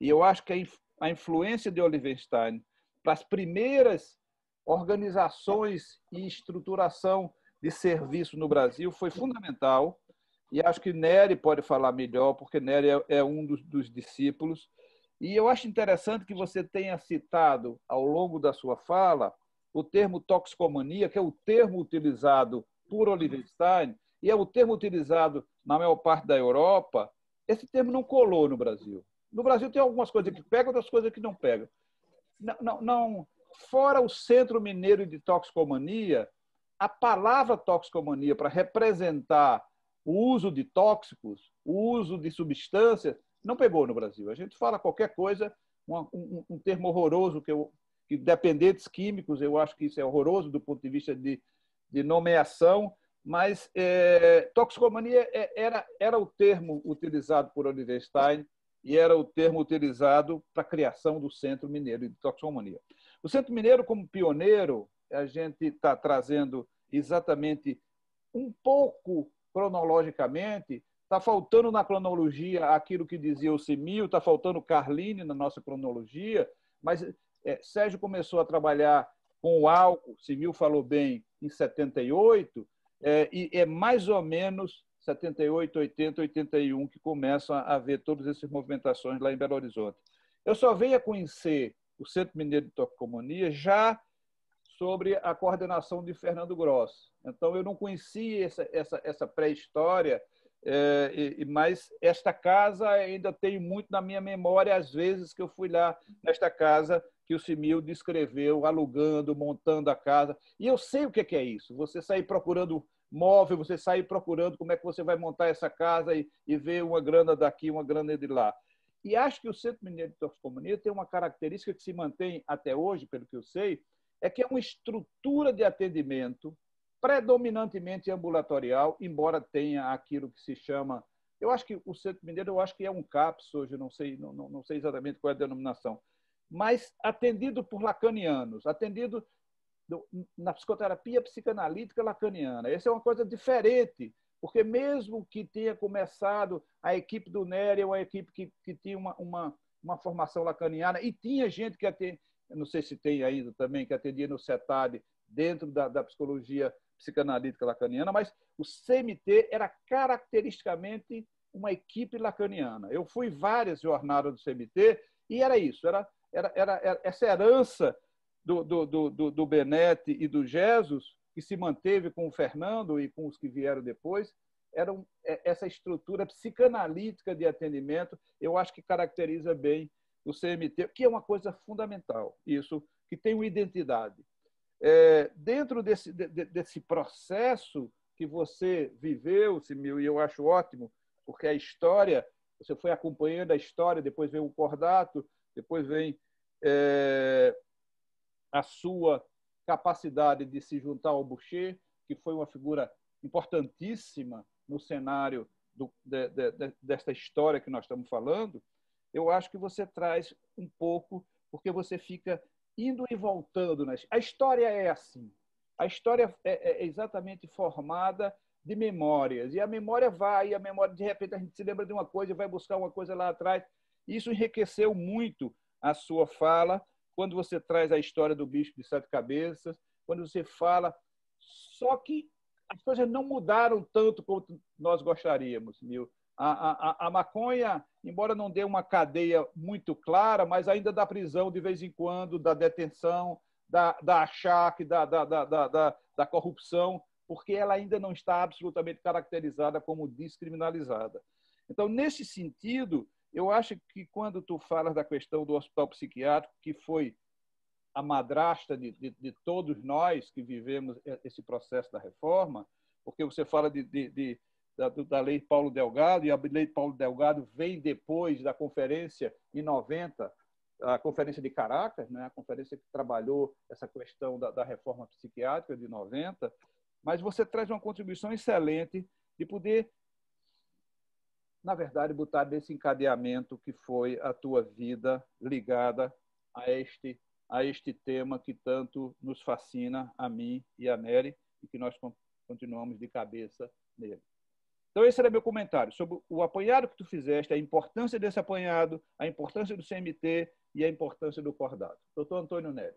E eu acho que a, a influência de Olivenstein para as primeiras organizações e estruturação de serviço no Brasil foi fundamental. E acho que Nery pode falar melhor, porque Nery é, é um dos, dos discípulos. E eu acho interessante que você tenha citado, ao longo da sua fala, o termo toxicomania, que é o termo utilizado por Olivenstein, e é o termo utilizado na maior parte da Europa, esse termo não colou no Brasil. No Brasil tem algumas coisas que pegam, outras coisas que não pegam. Não, não, fora o Centro Mineiro de Toxicomania, a palavra toxicomania para representar o uso de tóxicos, o uso de substâncias, não pegou no Brasil. A gente fala qualquer coisa, um, um, um termo horroroso que eu que dependentes químicos, eu acho que isso é horroroso do ponto de vista de, de nomeação, mas é, toxicomania era, era o termo utilizado por Oliver Stein e era o termo utilizado para a criação do Centro Mineiro de Toxicomania. O Centro Mineiro, como pioneiro, a gente está trazendo exatamente um pouco cronologicamente, está faltando na cronologia aquilo que dizia o Simil, está faltando Carline na nossa cronologia, mas é, Sérgio começou a trabalhar com o álcool, Simil falou bem, em 78, é, e é mais ou menos 78, 80, 81 que começam a haver todas essas movimentações lá em Belo Horizonte. Eu só venho a conhecer o Centro Mineiro de Toxicomania já sobre a coordenação de Fernando Gross. Então, eu não conhecia essa, essa, essa pré-história, é, mas esta casa ainda tem muito na minha memória, às vezes que eu fui lá nesta casa que o Simil descreveu, alugando, montando a casa. E eu sei o que é isso. Você sair procurando móvel, você sair procurando como é que você vai montar essa casa e, e ver uma grana daqui, uma grana de lá. E acho que o Centro Mineiro de Toxicomania tem uma característica que se mantém até hoje, pelo que eu sei, é que é uma estrutura de atendimento predominantemente ambulatorial, embora tenha aquilo que se chama. Eu acho que o Centro Mineiro, eu acho que é um CAPS hoje, não sei, não, não sei exatamente qual é a denominação, mas atendido por lacanianos, atendido na psicoterapia psicanalítica lacaniana. Essa é uma coisa diferente, porque mesmo que tenha começado a equipe do Nery, uma equipe que, que tinha uma, uma, uma formação lacaniana, e tinha gente que atendia, não sei se tem ainda também, que atendia no CETAD, dentro da, da psicologia psicanalítica lacaniana, mas o CMT era caracteristicamente uma equipe lacaniana. Eu fui várias jornadas do CMT e era isso, era era, era, era essa herança do, do, do, do Benete e do Jesus que se manteve com o Fernando e com os que vieram depois, era é, essa estrutura psicanalítica de atendimento, eu acho que caracteriza bem o CMT, que é uma coisa fundamental, isso, que tem uma identidade. É, dentro desse, de, desse processo que você viveu, Simil, e eu acho ótimo, porque a história, você foi acompanhando a história, depois vem o Cordato, depois vem é, a sua capacidade de se juntar ao Boucher, que foi uma figura importantíssima no cenário do, de, de, desta história que nós estamos falando, eu acho que você traz um pouco, porque você fica indo e voltando. Né? A história é assim. A história é, é exatamente formada de memórias. E a memória vai, e a memória, de repente, a gente se lembra de uma coisa e vai buscar uma coisa lá atrás. Isso enriqueceu muito a sua fala quando você traz a história do bicho de sete cabeças, quando você fala. Só que as coisas não mudaram tanto quanto nós gostaríamos. A, a, a, maconha, embora não dê uma cadeia muito clara, mas ainda dá prisão de vez em quando, da detenção, da, da achaque, da, da, da, da, da corrupção, porque ela ainda não está absolutamente caracterizada como descriminalizada. Então, nesse sentido, eu acho que quando tu falas da questão do hospital psiquiátrico, que foi a madrasta de, de, de todos nós que vivemos esse processo da reforma, porque você fala de, de da, da, lei Paulo Delgado, e a lei Paulo Delgado vem depois da conferência em 90, a conferência de Caracas, né, a conferência que trabalhou essa questão da, da reforma psiquiátrica de 90, mas você traz uma contribuição excelente de poder na verdade, botar desse encadeamento que foi a tua vida ligada a este, a este tema que tanto nos fascina, a mim e a Nery, e que nós continuamos de cabeça nele. Então, esse era meu comentário sobre o apanhado que tu fizeste, a importância desse apanhado, a importância do CMT e a importância do cordado. Doutor Antônio Nery.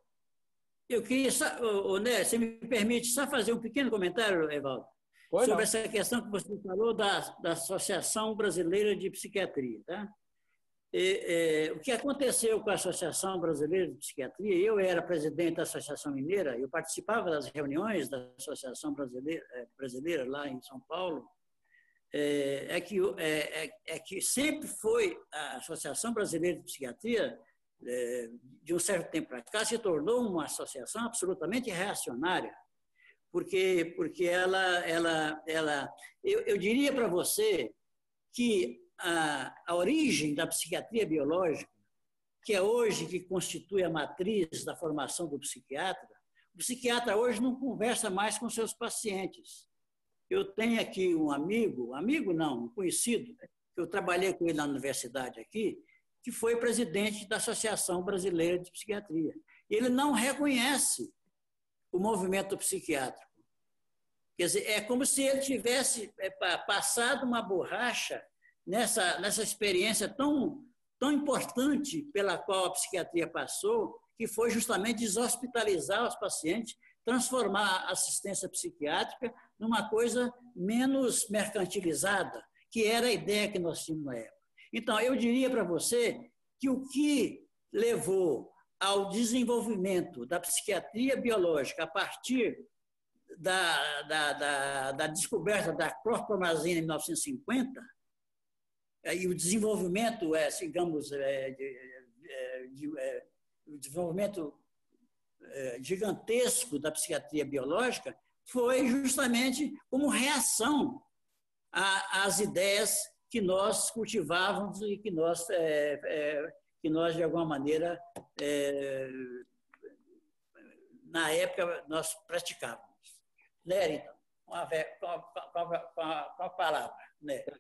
Eu queria, só, Nery, você me permite só fazer um pequeno comentário, Evaldo? Sobre não. essa questão que você falou da, da Associação Brasileira de Psiquiatria. Tá? E, é, o que aconteceu com a Associação Brasileira de Psiquiatria, eu era presidente da Associação Mineira, eu participava das reuniões da Associação Brasileira, é, brasileira lá em São Paulo, é, é que, é, é, é, que sempre foi a Associação Brasileira de Psiquiatria, é, de um certo tempo para cá, se tornou uma associação absolutamente reacionária porque, porque ela, ela, ela eu, eu diria para você que a, a origem da psiquiatria biológica, que é hoje que constitui a matriz da formação do psiquiatra, o psiquiatra hoje não conversa mais com seus pacientes. Eu tenho aqui um amigo, amigo não, um conhecido, que eu trabalhei com ele na universidade aqui, que foi presidente da Associação Brasileira de Psiquiatria. Ele não reconhece o movimento psiquiátrico. Quer dizer, é como se ele tivesse é, passado uma borracha nessa, nessa experiência tão, tão importante pela qual a psiquiatria passou, que foi justamente deshospitalizar os pacientes, transformar a assistência psiquiátrica numa coisa menos mercantilizada, que era a ideia que nós tínhamos na época. Então, eu diria para você que o que levou ao desenvolvimento da psiquiatria biológica a partir da, da, da, da descoberta da clorpromazina em 1950 é, e o desenvolvimento, é, digamos, é, de, é, de, é, o desenvolvimento é, gigantesco da psiquiatria biológica foi justamente como reação às ideias que nós cultivávamos e que nós, que nós de alguma maneira, na época, nós praticávamos. Nery, então, com a, com a, com a, com a palavra. Nery.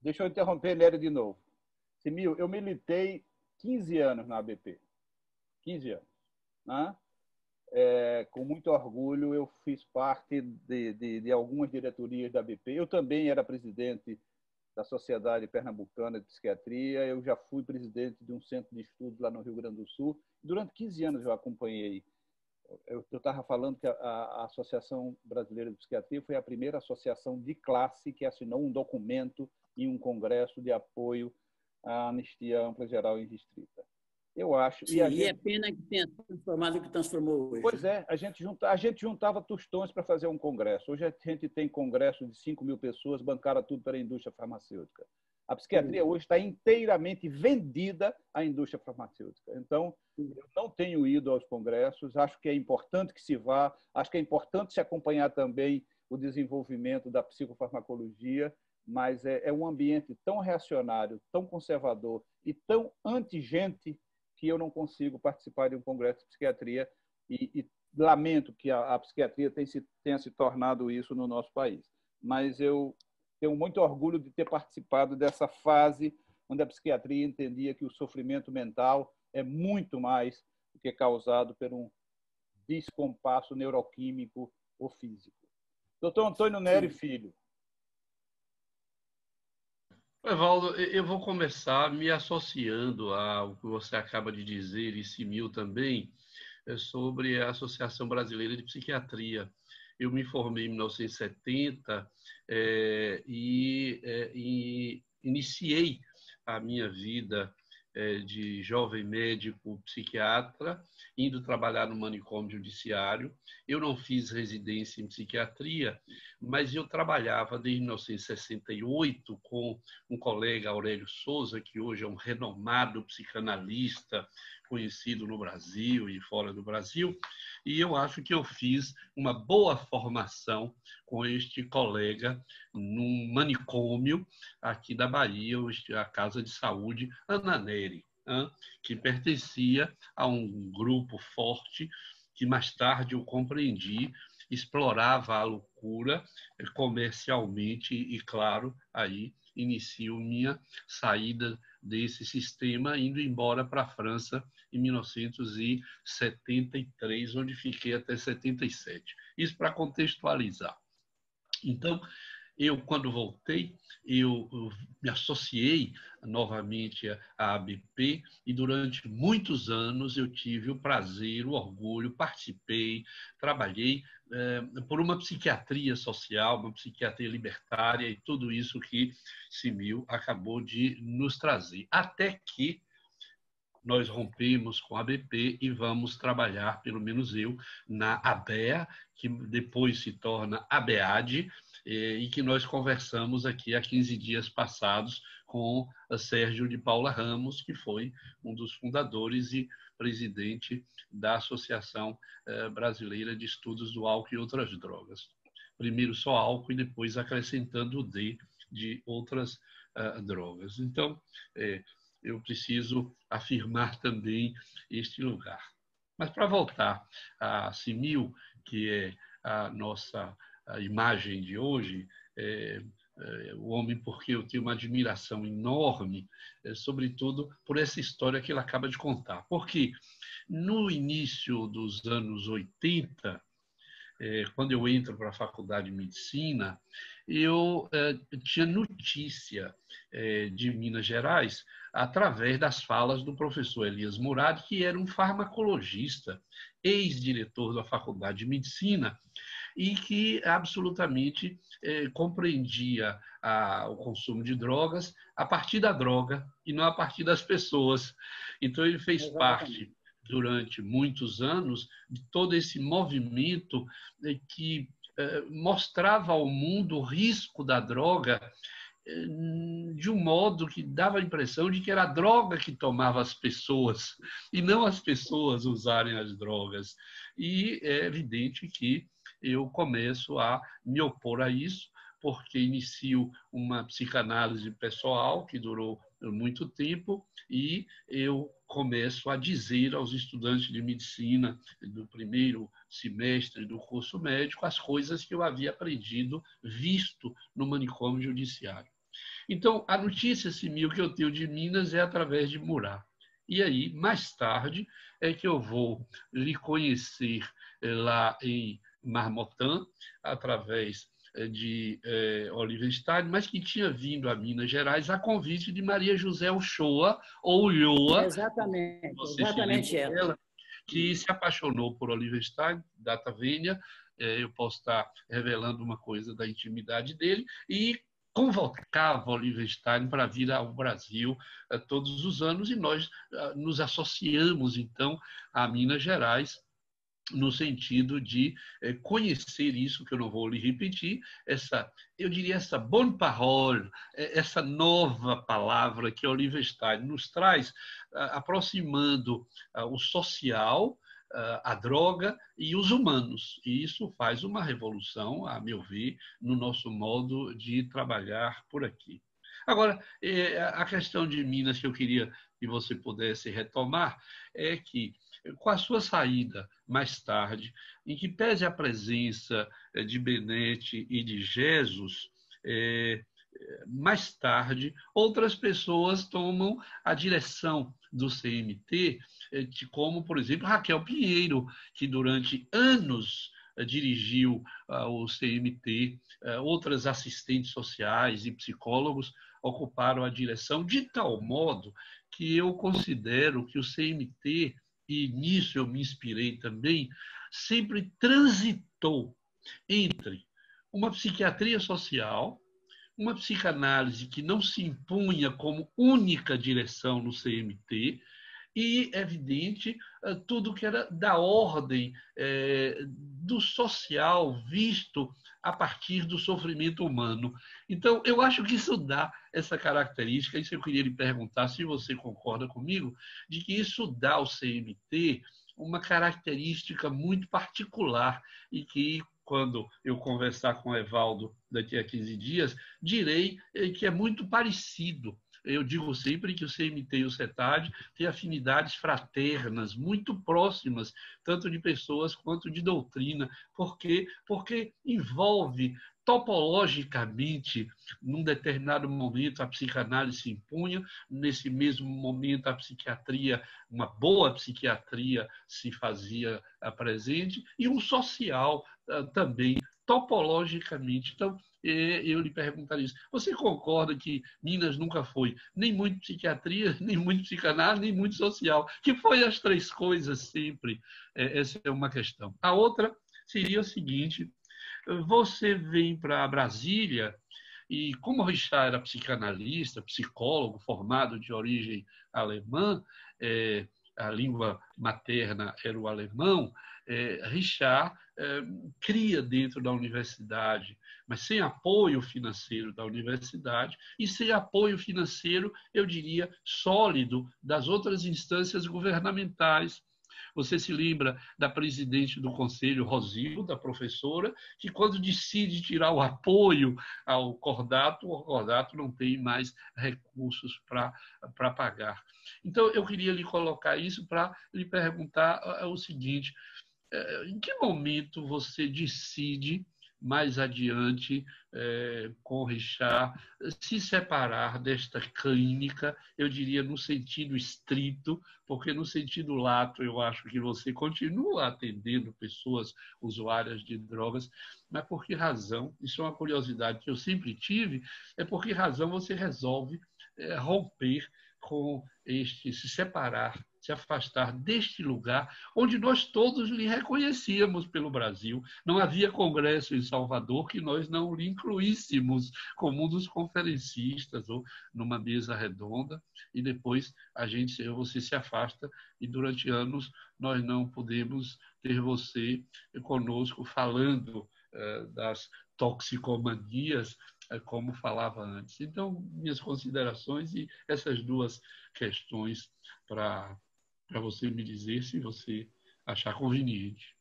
Deixa eu interromper, Nery, de novo. Simil, eu militei 15 anos na ABP. 15 anos. Né? É, com muito orgulho, eu fiz parte de, de, de, algumas diretorias da ABP. Eu também era presidente da Sociedade Pernambucana de Psiquiatria. Eu já fui presidente de um centro de estudos lá no Rio Grande do Sul. Durante 15 anos eu acompanhei eu estava falando que a, a, Associação Brasileira de Psiquiatria foi a primeira associação de classe que assinou um documento em um congresso de apoio à anistia ampla, geral e restrita. Eu acho. Sim, e, gente... e, é pena que tenha transformado o que transformou hoje. Pois é, a gente, junta, a gente juntava tostões para fazer um congresso. Hoje a gente tem congresso de 5 mil pessoas, bancaram tudo para a indústria farmacêutica. A psiquiatria hoje está inteiramente vendida à indústria farmacêutica. Então, eu não tenho ido aos congressos, acho que é importante que se vá, acho que é importante se acompanhar também o desenvolvimento da psicofarmacologia, mas é, é um ambiente tão reacionário, tão conservador e tão anti-gente que eu não consigo participar de um congresso de psiquiatria e, e lamento que a, a psiquiatria tenha se, tenha se tornado isso no nosso país. Mas eu tenho muito orgulho de ter participado dessa fase onde a psiquiatria entendia que o sofrimento mental é muito mais do que causado por um descompasso neuroquímico ou físico. Doutor Antônio Nery Filho, Evaldo, eu vou começar me associando ao que você acaba de dizer, e Simil também, é sobre a Associação Brasileira de Psiquiatria. Eu me formei em 1970 é, e, é, e iniciei a minha vida de jovem médico psiquiatra, indo trabalhar no manicômio judiciário. Eu não fiz residência em psiquiatria, mas eu trabalhava desde 1968 com um colega, Aurélio Souza, que hoje é um renomado psicanalista, conhecido no Brasil e fora do Brasil, e eu acho que eu fiz uma boa formação com este colega num manicômio aqui da Bahia, a Casa de Saúde Ana Neri, que pertencia a um grupo forte que mais tarde eu compreendi explorava a loucura comercialmente e, claro, aí inicio minha saída desse sistema, indo embora para a França em 1973, onde fiquei até 77. Isso para contextualizar. Então, eu, quando voltei, eu, eu me associei novamente à ABP e durante muitos anos eu tive o prazer, o orgulho, participei, trabalhei eh, por uma psiquiatria social, uma psiquiatria libertária e tudo isso que Simil acabou de nos trazer. Até que nós rompemos com a ABP e vamos trabalhar, pelo menos eu, na ABEA, que depois se torna ABEAD, e que nós conversamos aqui há 15 dias passados com Sérgio de Paula Ramos, que foi um dos fundadores e presidente da Associação eh, Brasileira de Estudos do Álcool e Outras Drogas. Primeiro só álcool e depois acrescentando o D de outras uh, drogas. Então, é, eu preciso afirmar também este lugar. Mas para voltar a Simil, que é a nossa a imagem de hoje, é, é, o homem porque eu tenho uma admiração enorme, é, sobretudo por essa história que ele acaba de contar. Porque no início dos anos 80, é, quando eu entro para a faculdade de medicina, eu é, tinha notícia é, de Minas Gerais através das falas do professor Elias Murad, que era um farmacologista, ex-diretor da faculdade de medicina, e que absolutamente compreendia a, o consumo de drogas a partir da droga e não a partir das pessoas. Então, ele fez Exatamente. parte durante muitos anos de todo esse movimento eh, que eh, mostrava ao mundo o risco da droga eh, de um modo que dava a impressão de que era a droga que tomava as pessoas e não as pessoas usarem as drogas. E é evidente que eu começo a me opor a isso, porque inicio uma psicanálise pessoal que durou muito tempo e eu começo a dizer aos estudantes de medicina do primeiro semestre do curso médico as coisas que eu havia aprendido, visto no manicômio judiciário. Então, a notícia civil que eu tenho de Minas é através de Murat. E aí, mais tarde, é que eu vou lhe conhecer eh, lá em Marmottan, através eh, de eh, Oliver Stein, mas que tinha vindo a Minas Gerais a convite de Maria José Uchoa, ou Ulloa, exatamente, exatamente ela. que se apaixonou por Oliver Stein, data vênia, eh, eu posso estar revelando uma coisa da intimidade dele, e convocava Oliver Stein para vir ao Brasil todos os anos e nós nos associamos, então, a Minas Gerais no sentido de é, conhecer isso, que eu não vou lhe repetir, essa, eu diria, essa bonne parole, é, essa nova palavra que Oliver Stein nos traz, aproximando o social, a droga e os humanos. E isso faz uma revolução, a meu ver, no nosso modo de trabalhar por aqui. Agora, é, a questão de Minas que eu queria que você pudesse retomar é que com a sua saída mais tarde, em que pese a presença eh, de Benete e de Jesus, é, mais tarde, outras pessoas tomam a direção do CMT, como, por exemplo, Raquel Pinheiro, que durante anos dirigiu o CMT, outras assistentes sociais e psicólogos ocuparam a direção, de tal modo que eu considero que o CMT e nisso eu me inspirei também, sempre transitou entre uma psiquiatria social, uma psicanálise que não se impunha como única direção no CMT, e, evidente, eh, tudo que era da ordem é, do social visto a partir do sofrimento humano. Então, eu acho que isso dá essa característica, e eu queria lhe perguntar se você concorda comigo, de que isso dá ao CMT uma característica muito particular e que, quando eu conversar com o Evaldo daqui a 15 dias, direi eh, que é muito parecido eu digo sempre que o CMT e o CETAD têm afinidades fraternas, muito próximas, tanto de pessoas quanto de doutrina. Por quê? Porque envolve topologicamente, num determinado momento, a psicanálise se impunha, nesse mesmo momento, a psiquiatria, uma boa psiquiatria, se fazia presente, e um social ah, também, topologicamente. Então, eu lhe perguntaria isso. Você concorda que Minas nunca foi nem muito psiquiatria, nem muito psicanálise, nem muito social? Que foi as três coisas sempre? É, essa é uma questão. A outra seria o seguinte: você vem para Brasília e, como Richard era psicanalista, psicólogo, formado de origem alemã, é, a língua materna era o alemão, é, Richard é, cria dentro da universidade, mas sem apoio financeiro da universidade e sem apoio financeiro, eu diria, sólido das outras instâncias governamentais. Você se lembra da presidente do conselho, Rosilda, da professora, que quando decide tirar o apoio ao Cordato, o Cordato não tem mais recursos para pagar. Então, eu queria lhe colocar isso para lhe perguntar é, o seguinte: é, em que momento você decide mais adiante é, com Richard se separar desta clínica, eu diria no sentido estrito, porque no sentido lato eu acho que você continua atendendo pessoas usuárias de drogas, mas por que razão? Isso é uma curiosidade que eu sempre tive, é por que razão você resolve é, romper com este, se separar, se afastar deste lugar onde nós todos lhe reconhecíamos pelo Brasil. Não havia congresso em Salvador que nós não lhe incluíssemos como um dos conferencistas ou numa mesa redonda e depois a gente, você se afasta e durante anos nós não podemos ter você conosco falando eh, das toxicomanias é como falava antes. Então, minhas considerações e essas duas questões para você me dizer se você achar conveniente.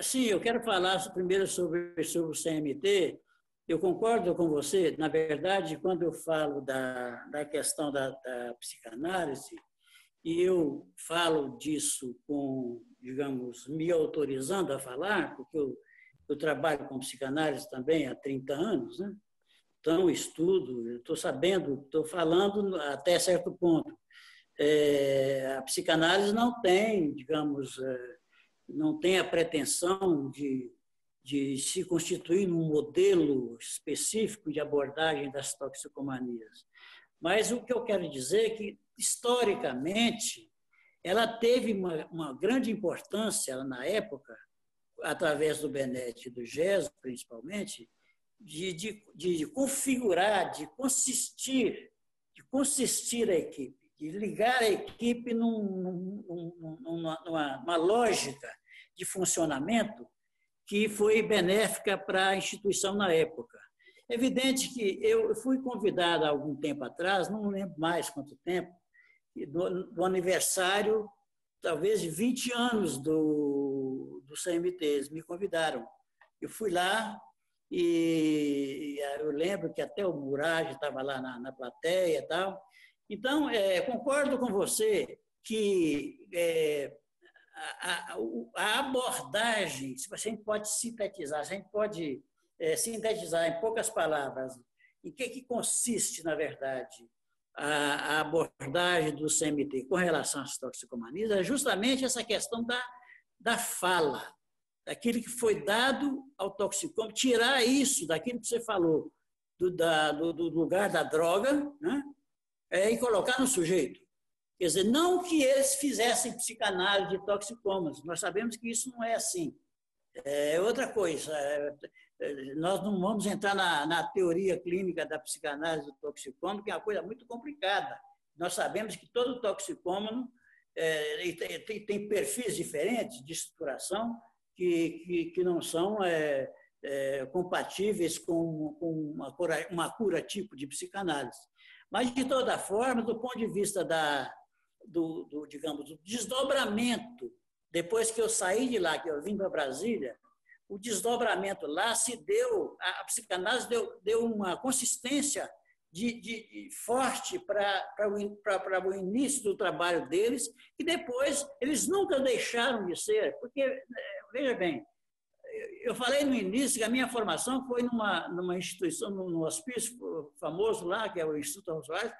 Sim, eu quero falar primeiro sobre, sobre o CMT. Eu concordo com você. Na verdade, quando eu falo da, da questão da, da psicanálise, e eu falo disso com, digamos, me autorizando a falar, porque eu eu trabalho com psicanálise também há 30 anos, né? então estudo, estou sabendo, estou falando até certo ponto. É, a psicanálise não tem, digamos, é, não tem a pretensão de, de se constituir num modelo específico de abordagem das toxicomanias. Mas o que eu quero dizer é que, historicamente, ela teve uma, uma grande importância na época, através do Benete e do GES, principalmente, de, de, de configurar, de consistir, de consistir a equipe, de ligar a equipe num, num, numa, numa, lógica de funcionamento que foi benéfica para a instituição na época. Evidente que eu fui convidado há algum tempo atrás, não lembro mais quanto tempo, do, do aniversário, talvez, de 20 anos do, do CMT. Eles me convidaram. Eu fui lá e eu lembro que até o Murage estava lá na, na plateia e tal. Então, é, concordo com você que é, a, a, a, abordagem, se a gente pode sintetizar, a gente pode é, sintetizar em poucas palavras, em que, que consiste, na verdade, a, a, abordagem do CMT com relação às toxicomanias, é justamente essa questão da, da fala, daquilo que foi dado ao toxicômano, tirar isso daquilo que você falou, do, da, do, do lugar da droga, né? É, e colocar no sujeito. Quer dizer, não que eles fizessem psicanálise de toxicômanos, nós sabemos que isso não é assim. É outra coisa, é, é, nós não vamos entrar na, na teoria clínica da psicanálise do toxicômano, que é uma coisa muito complicada. Nós sabemos que todo toxicômano é, tem, tem, perfis diferentes de estruturação que, que, que não são é, é, compatíveis com, com uma, cura, uma cura tipo de psicanálise. Mas, de toda forma, do ponto de vista da, do, do, digamos, do desdobramento, depois que eu saí de lá, que eu vim para Brasília, o desdobramento lá se deu, a, psicanálise deu, deu uma consistência de, de, de forte para o, o início do trabalho deles, e depois eles nunca deixaram de ser, porque, é, veja bem, eu falei no início que a minha formação foi numa, numa instituição, num hospício famoso lá, que é o Instituto Rosário,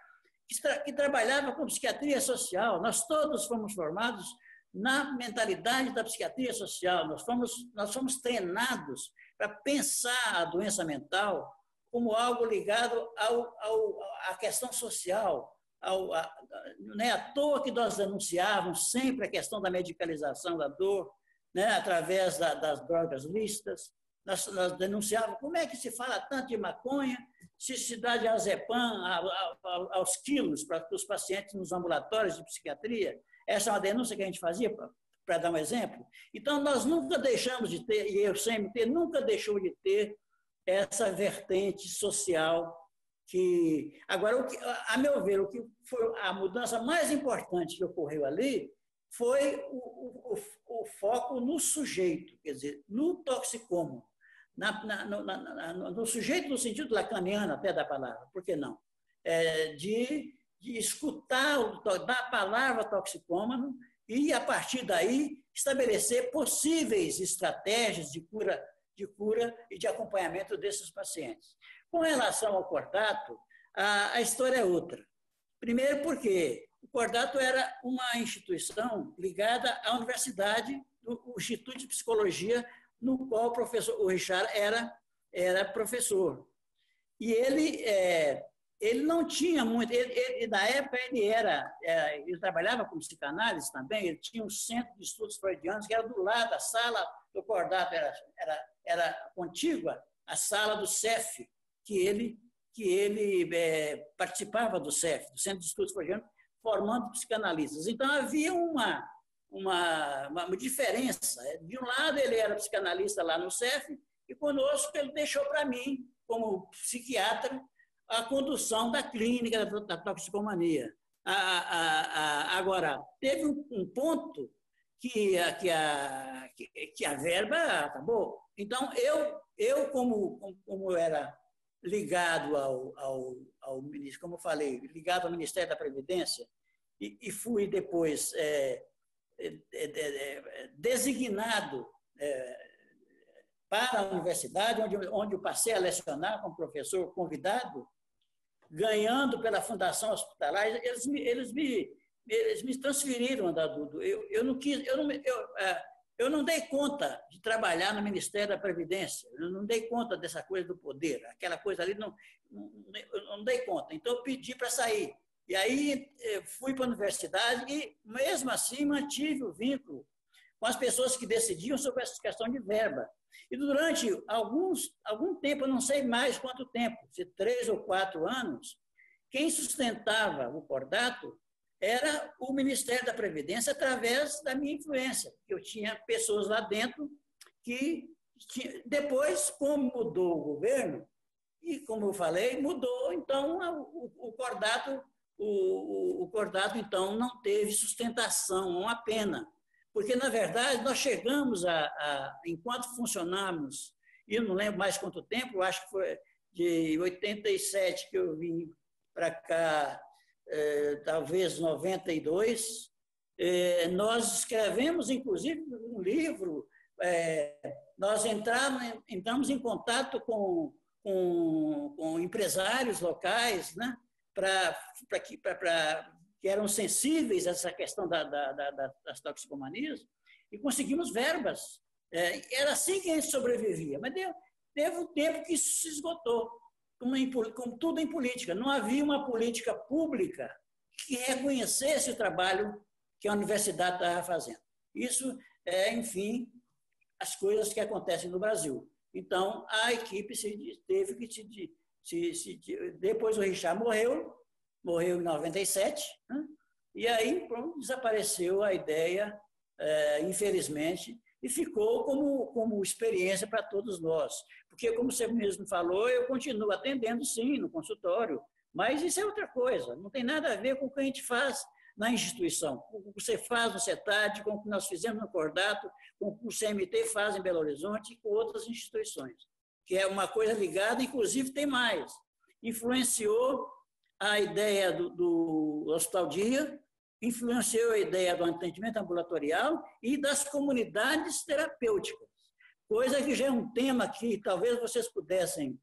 que, tra que trabalhava com psiquiatria social. Nós todos fomos formados na mentalidade da psiquiatria social. Nós fomos, nós fomos treinados para pensar a doença mental como algo ligado ao, ao, à questão social. Ao, a, não é à toa que nós denunciávamos sempre a questão da medicalização da dor, né, através da, das drogas listas. Nós, nós denunciávamos como é que se fala tanto de maconha se se dá de azepam aos quilos para os pacientes nos ambulatórios de psiquiatria. Essa é uma denúncia que a gente fazia, para dar um exemplo. Então, nós nunca deixamos de ter, e o CMT nunca deixou de ter essa vertente social que agora que, a meu ver o que foi a mudança mais importante que ocorreu ali foi o, o, o foco no sujeito, quer dizer, no toxicômono, na, na, na, no, sujeito no sentido lacaniano até da palavra, por que não? É, de, de escutar o, da palavra toxicômano e, a partir daí, estabelecer possíveis estratégias de cura, de cura e de acompanhamento desses pacientes. Com relação ao cordato, a, a história é outra. Primeiro porque o Cordato era uma instituição ligada à universidade, o Instituto de Psicologia, no qual o professor o Richard era, era professor. E ele, é, ele não tinha muito, ele, ele, na época ele era, é, ele trabalhava com psicanálise também, ele tinha um centro de estudos freudianos que era do lado, a sala do Cordato era, era, era contígua à sala do CEF, que ele, que ele é, participava do CEF, do Centro de Estudos Freudianos, formando psicanalistas. Então, havia uma, uma, uma diferença. De um lado, ele era psicanalista lá no CEF, e conosco ele deixou para mim, como psiquiatra, a condução da clínica da, toxicomania. A, a, a, agora, teve um, ponto que a, que, a, que, a verba acabou. Então, eu, eu como, como era ligado ao, ao, ao ministro, como eu falei, ligado ao Ministério da Previdência, e, e fui depois é, é, é, é designado é, para a universidade, onde, onde eu passei a lecionar como professor convidado, ganhando pela Fundação Hospitalar, eles me, eles me, eles me transferiram da Dudu. Eu, eu não quis, eu não, eu, eu não dei conta de trabalhar no Ministério da Previdência, eu não dei conta dessa coisa do poder, aquela coisa ali, não, não, eu não dei conta. Então, eu pedi para sair. E aí, fui para a universidade e, mesmo assim, mantive o vínculo com as pessoas que decidiam sobre essa questão de verba. E durante alguns, algum tempo, não sei mais quanto tempo, se três ou quatro anos, quem sustentava o Cordato era o Ministério da Previdência através da minha influência. Eu tinha pessoas lá dentro que depois, como mudou o governo, e como eu falei, mudou, então o Cordato, o, o Cordato então não teve sustentação, uma pena. Porque, na verdade, nós chegamos a, a enquanto funcionamos, e eu não lembro mais quanto tempo, acho que foi de 87 que eu vim para cá, é, talvez 92, é, nós escrevemos, inclusive, um livro, é, nós entramos, entramos em contato com, com, com empresários locais, né, para que, que eram sensíveis a essa questão da, da, da, das toxicomanias, e conseguimos verbas. É, era assim que a gente sobrevivia, mas deu, teve um tempo que isso se esgotou, como, em, como tudo em política. Não havia uma política pública que reconhecesse o trabalho que a universidade estava fazendo. Isso é, enfim, as coisas que acontecem no Brasil. Então, a equipe teve que se, se, se, Depois o Richard morreu, morreu em 97, né? e aí pronto, desapareceu a ideia, é, infelizmente, e ficou como, como experiência para todos nós. Porque, como você mesmo falou, eu continuo atendendo, sim, no consultório, mas isso é outra coisa, não tem nada a ver com o que a gente faz na instituição, com o que você faz no CETAD, com o que nós fizemos no Cordato, com o que o CMT faz em Belo Horizonte e com outras instituições, que é uma coisa ligada, inclusive tem mais, influenciou a ideia do, do Hospital Dia, influenciou a ideia do atendimento ambulatorial e das comunidades terapêuticas, coisa que já é um tema que talvez vocês pudessem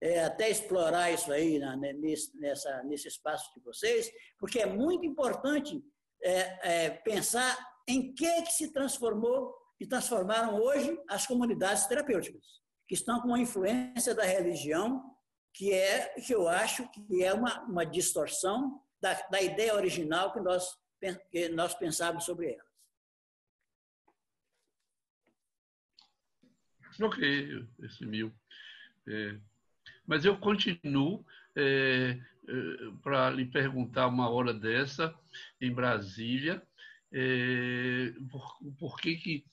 é, até explorar isso aí na, nesse, nessa, nesse espaço de vocês, porque é muito importante é, é, pensar em que, que se transformou e transformaram hoje as comunidades terapêuticas, que estão com a influência da religião que é que eu acho que é uma, uma distorção da, da ideia original que nós, que nós pensávamos sobre elas. Ok, esse mil. É, mas eu continuo é, é, para lhe perguntar uma hora dessa em Brasília, é, por, por que que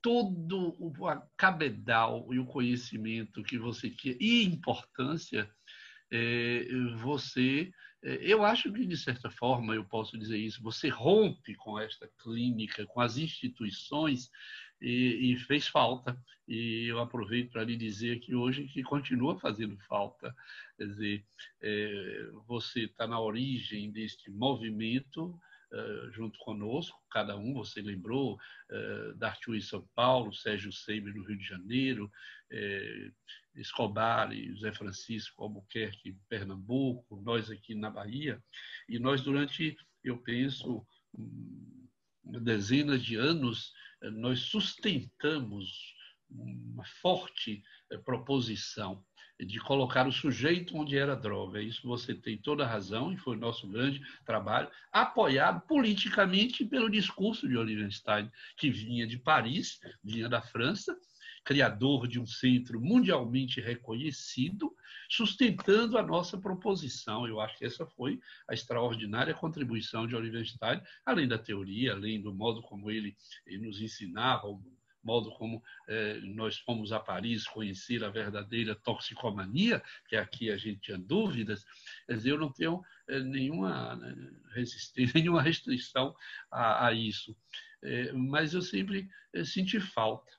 todo o cabedal e o conhecimento que você quer e importância, é, você, é, eu acho que de certa forma eu posso dizer isso, você rompe com esta clínica, com as instituições e, e fez falta. E eu aproveito para lhe dizer que hoje que continua fazendo falta. Quer dizer, é, você está na origem deste movimento uh, junto conosco, cada um, você lembrou, uh, em São Paulo, Sérgio Seiber no Rio de Janeiro, uh, Escobar e José Francisco Albuquerque em Pernambuco, nós aqui na Bahia, e nós durante, eu penso, um, dezenas de anos, nós sustentamos uma forte proposição de colocar o sujeito onde era droga. Isso você tem toda a razão, e foi nosso grande trabalho, apoiado politicamente pelo discurso de Olivenstein, que vinha de Paris, vinha da França, criador de um centro mundialmente reconhecido, sustentando a nossa proposição. Eu acho que essa foi a extraordinária contribuição de Olivenstein, além da teoria, além do modo como ele, ele nos ensinava, modo como eh, nós fomos a Paris conhecer a verdadeira toxicomania, que aqui a gente tinha dúvidas, eu não tenho eh, nenhuma né, resistência, nenhuma restrição a, a isso. Eh, mas eu sempre senti falta.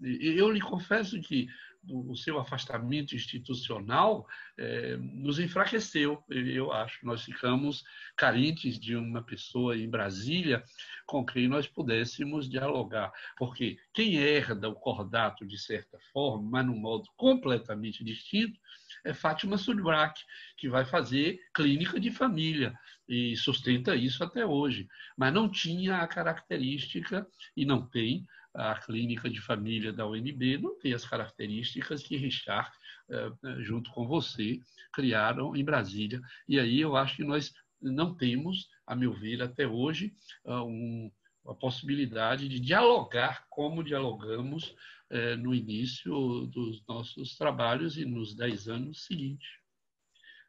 eu lhe confesso que o seu afastamento institucional é, nos enfraqueceu, eu acho. Nós ficamos carentes de uma pessoa em Brasília com quem nós pudéssemos dialogar, porque quem herda o cordato de certa forma, mas num modo completamente distinto, é Fátima Sudbrack, que vai fazer clínica de família e sustenta isso até hoje, mas não tinha a característica e não tem a clínica de família da UNB não tem as características que Richard, eh, junto com você, criaram em Brasília. E aí eu acho que nós não temos, a meu ver, até hoje, ah, a possibilidade de dialogar como dialogamos é, no início dos nossos trabalhos e nos dez anos seguintes.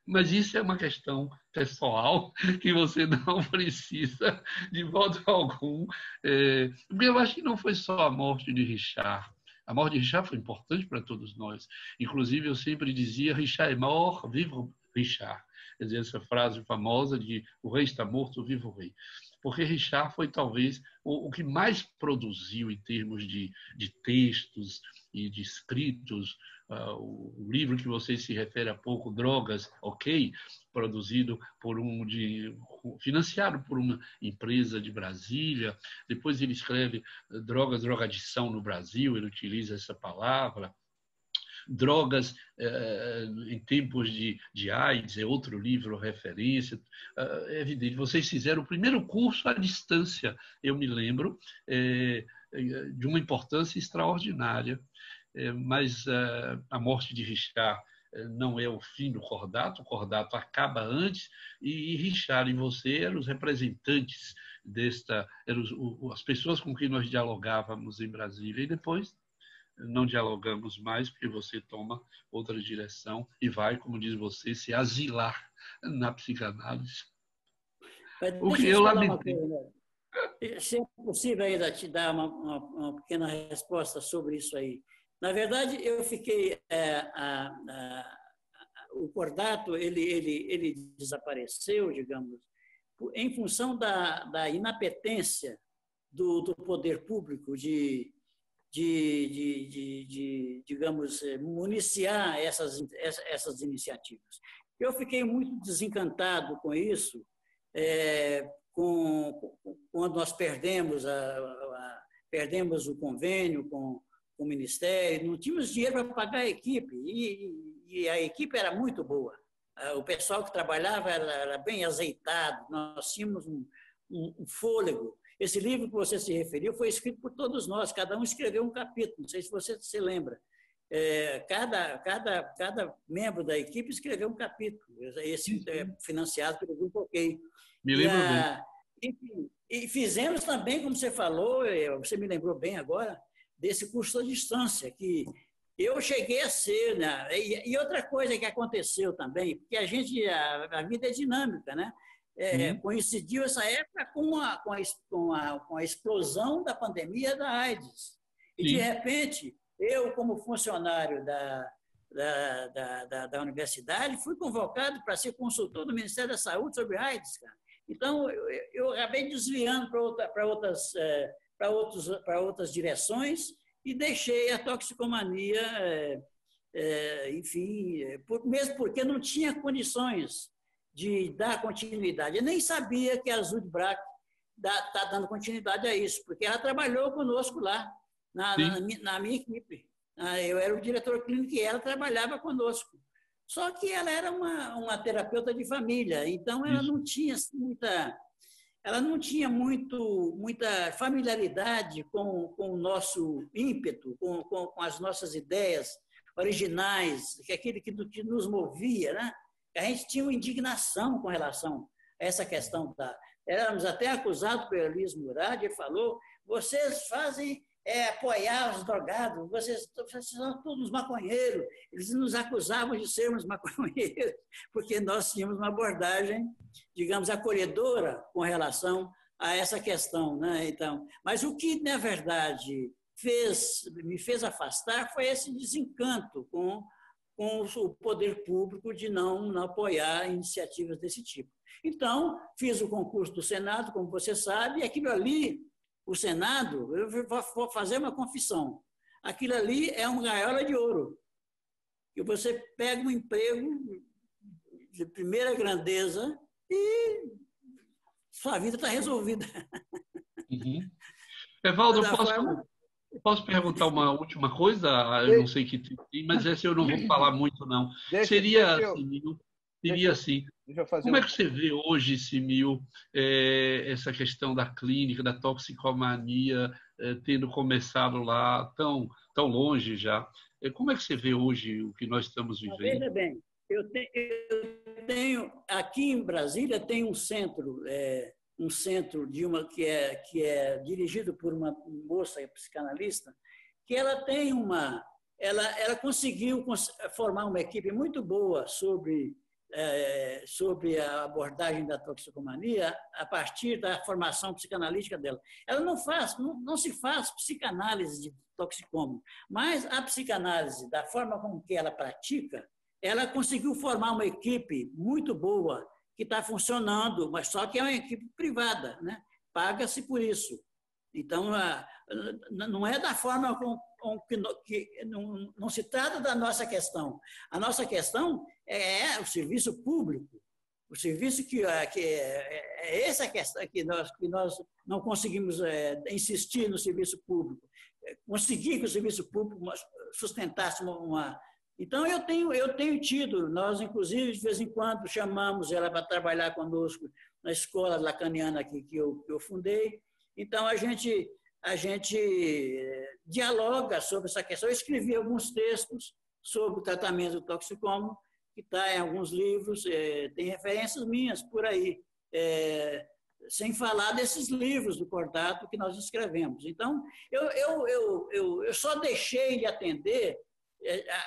Mas isso é uma questão pessoal que você não precisa, de modo algum. É, porque eu acho que não foi só a morte de Richard. A morte de Richard foi importante para todos nós. Inclusive, eu sempre dizia: Richard é mort, vive Richard. Quer dizer, essa frase famosa de o rei está morto, viva o rei porque Richard foi talvez o, o que mais produziu em termos de, de textos e de escritos. Uh, o, livro que você se refere há pouco, Drogas, ok, produzido por um de financiado por uma empresa de Brasília. Depois ele escreve Drogas, Drogadição no Brasil, ele utiliza essa palavra drogas eh, em tempos de, de AIDS, é outro livro referência. Eh, é evidente, vocês fizeram o primeiro curso à distância, eu me lembro, eh, de uma importância extraordinária, mas a morte de Richard não é o fim do cordato, o cordato acaba antes, e, Richard e você eram os representantes desta, eram as pessoas com quem nós dialogávamos em Brasília, e depois não dialogamos mais porque você toma outra direção e vai, como diz você, se asilar na psicanálise. o que eu lamentei. Se é possível ainda te dar uma, uma, uma, pequena resposta sobre isso aí. Na verdade, eu fiquei. É, a, a, o cordato ele, ele, ele desapareceu, digamos, em função da, da inapetência do, do poder público de de, de, de, de, digamos, eh, municiar essas, essas iniciativas. Eu fiquei muito desencantado com isso, é, com, quando nós perdemos, a, a, perdemos o convênio com, o Ministério, não tínhamos dinheiro para pagar a equipe, e, e, a equipe era muito boa. O pessoal que trabalhava era, era bem azeitado, nós tínhamos um, um, um fôlego esse livro que você se referiu foi escrito por todos nós, cada um escreveu um capítulo, não sei se você se lembra. É, cada, cada, cada membro da equipe escreveu um capítulo, esse é, financiado pelo Grupo OK. Me lembro e, a, bem. E, e fizemos também, como você falou, é, você me lembrou bem agora, desse curso à distância, que eu cheguei a ser, né? E, e, outra coisa que aconteceu também, porque a gente, a, a vida é dinâmica, né? é, uhum. coincidiu essa época com a, com, a, com, a, com a explosão da pandemia da AIDS. E, Sim. de repente, eu, como funcionário da, da, da, da, da universidade, fui convocado para ser consultor do Ministério da Saúde sobre AIDS. Cara. Então, eu, eu acabei desviando para outra, outras, é, outros, outras direções e deixei a toxicomania, é, é, enfim, é, por, mesmo porque não tinha condições de dar continuidade. Eu nem sabia que a Zudbrack está dando continuidade a isso, porque ela trabalhou conosco lá, na, na, na, minha equipe. Ah, eu era o diretor clínico e ela trabalhava conosco. Só que ela era uma, uma terapeuta de família, então ela não tinha assim, muita ela não tinha muito, muita familiaridade com, com o nosso ímpeto, com, com, com as nossas ideias originais, que é aquele que, nos movia, né? a gente tinha uma indignação com relação a essa questão da. Éramos até acusados pelo Luiz Murad, ele falou: vocês fazem é, apoiar os drogados, vocês, vocês são todos maconheiros. Eles nos acusavam de sermos maconheiros, porque nós tínhamos uma abordagem, digamos, acolhedora com relação a essa questão. Né? Então, mas o que, na verdade, fez, me fez afastar foi esse desencanto com com o poder público de não, não apoiar iniciativas desse tipo. Então, fiz o concurso do Senado, como você sabe, e aquilo ali, o Senado, eu vou fazer uma confissão, aquilo ali é um gaiola de ouro. Que você pega um emprego de primeira grandeza e sua vida está resolvida. Uhum. Evaldo, posso, forma, Posso perguntar uma última coisa? Eu não sei que mas essa eu não vou falar muito, não. Deixa, seria deixa eu, assim, seria assim. Como é que você vê hoje, Simil, é, essa questão da clínica, da toxicomania, é, tendo começado lá tão, tão longe já? É, como é que você vê hoje o que nós estamos vivendo? Veja bem, eu tenho, eu tenho aqui em Brasília tem um centro é, um centro de uma que é que é dirigido por uma moça psicanalista, que ela tem uma ela ela conseguiu formar uma equipe muito boa sobre é, sobre a abordagem da toxicomania a partir da formação psicanalítica dela. Ela não faz, não, não se faz psicanálise de toxicômano, mas a psicanálise, da forma como que ela pratica, ela conseguiu formar uma equipe muito boa que está funcionando, mas só que é uma equipe privada, né? paga-se por isso. Então, não é da forma com, que, não, não se trata da nossa questão. A nossa questão é o serviço público, o serviço que, é, que é, é essa questão que nós, que nós não conseguimos é, insistir no serviço público, é, conseguir que o serviço público sustentasse uma, uma então, eu tenho, eu tenho tido, nós, inclusive, de vez em quando, chamamos ela para trabalhar conosco na escola lacaniana aqui, que, eu, que eu fundei. Então, a gente, a gente eh, dialoga sobre essa questão. Eu escrevi alguns textos sobre o tratamento do toxicômano, que está em alguns livros, é, tem referências minhas por aí, é, sem falar desses livros do Cordato que nós escrevemos. Então, eu, eu, eu, eu, eu só deixei de atender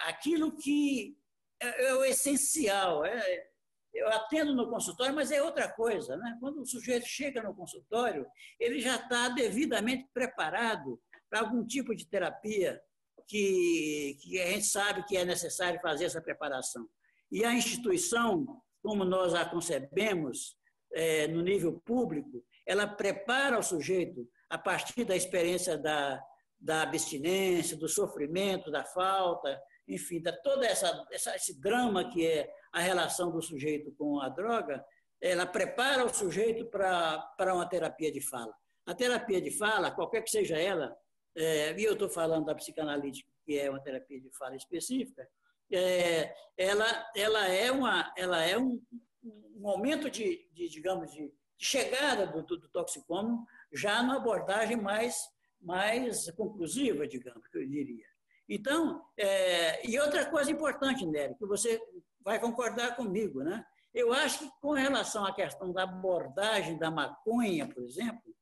aquilo que é, é o essencial. É, eu atendo no consultório, mas é outra coisa. Né? Quando o sujeito chega no consultório, ele já está devidamente preparado para algum tipo de terapia que, que a gente sabe que é necessário fazer essa preparação. E a instituição, como nós a concebemos é, no nível público, ela prepara o sujeito a partir da experiência da, da abstinência, do sofrimento, da falta, enfim, da toda essa, essa, esse drama que é a relação do sujeito com a droga, ela prepara o sujeito para, uma terapia de fala. A terapia de fala, qualquer que seja ela, é, e eu estou falando da psicanalítica, que é uma terapia de fala específica, é, ela, ela é, uma, ela é um, um momento de, de digamos, de chegada do, do, do toxicômano já numa abordagem mais mais conclusiva, digamos, que eu diria. Então, é, e outra coisa importante, Nery, que você vai concordar comigo, né? Eu acho que com relação à questão da abordagem da maconha, por exemplo,